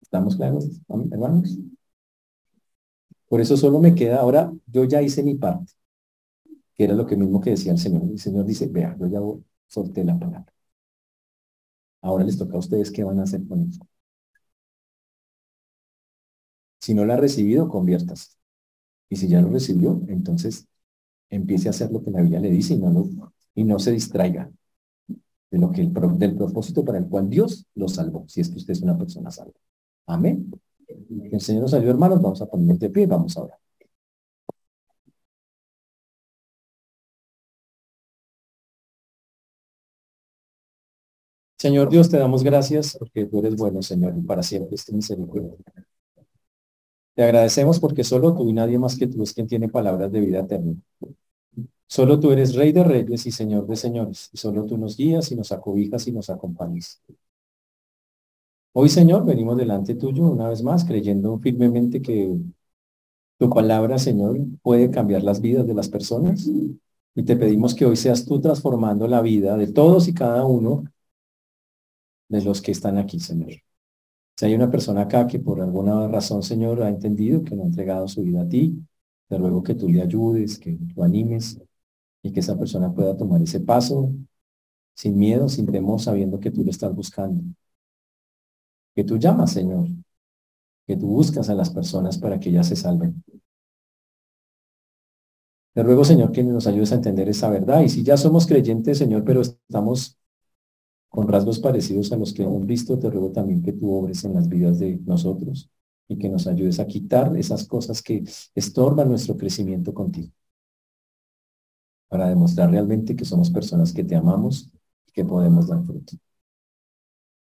S1: ¿Estamos claros, hermanos? Por eso solo me queda ahora, yo ya hice mi parte era lo que mismo que decía el Señor. El Señor dice, vea, yo ya solté la palabra. Ahora les toca a ustedes qué van a hacer con eso. Si no la ha recibido, conviértase. Y si ya lo recibió, entonces empiece a hacer lo que la Biblia le dice y no, y no se distraiga de lo que el, del propósito para el cual Dios lo salvó, si es que usted es una persona salva. Amén. El Señor nos ayude, hermanos. Vamos a ponernos de pie, vamos ahora. Señor Dios, te damos gracias porque tú eres bueno, Señor, y para siempre es misericordia. Te agradecemos porque solo tú y nadie más que tú es quien tiene palabras de vida eterna. Solo tú eres Rey de Reyes y Señor de Señores, y solo tú nos guías y nos acobijas y nos acompañas. Hoy, Señor, venimos delante tuyo una vez más, creyendo firmemente que tu palabra, Señor, puede cambiar las vidas de las personas. Y te pedimos que hoy seas tú transformando la vida de todos y cada uno de los que están aquí, Señor. Si hay una persona acá que por alguna razón, Señor, ha entendido que no ha entregado su vida a ti, te ruego que tú le ayudes, que tú animes y que esa persona pueda tomar ese paso sin miedo, sin temor, sabiendo que tú le estás buscando. Que tú llamas, Señor, que tú buscas a las personas para que ellas se salven. Te ruego, Señor, que nos ayudes a entender esa verdad. Y si ya somos creyentes, Señor, pero estamos con rasgos parecidos a los que hemos visto, te ruego también que tú obres en las vidas de nosotros y que nos ayudes a quitar esas cosas que estorban nuestro crecimiento contigo. Para demostrar realmente que somos personas que te amamos y que podemos dar fruto.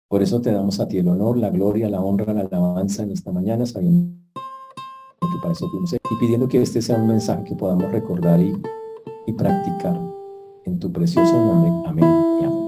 S1: Por eso te damos a ti el honor, la gloria, la honra, la alabanza en esta mañana, sabiendo que para eso fuimos y pidiendo que este sea un mensaje que podamos recordar y, y practicar en tu precioso nombre. Amén.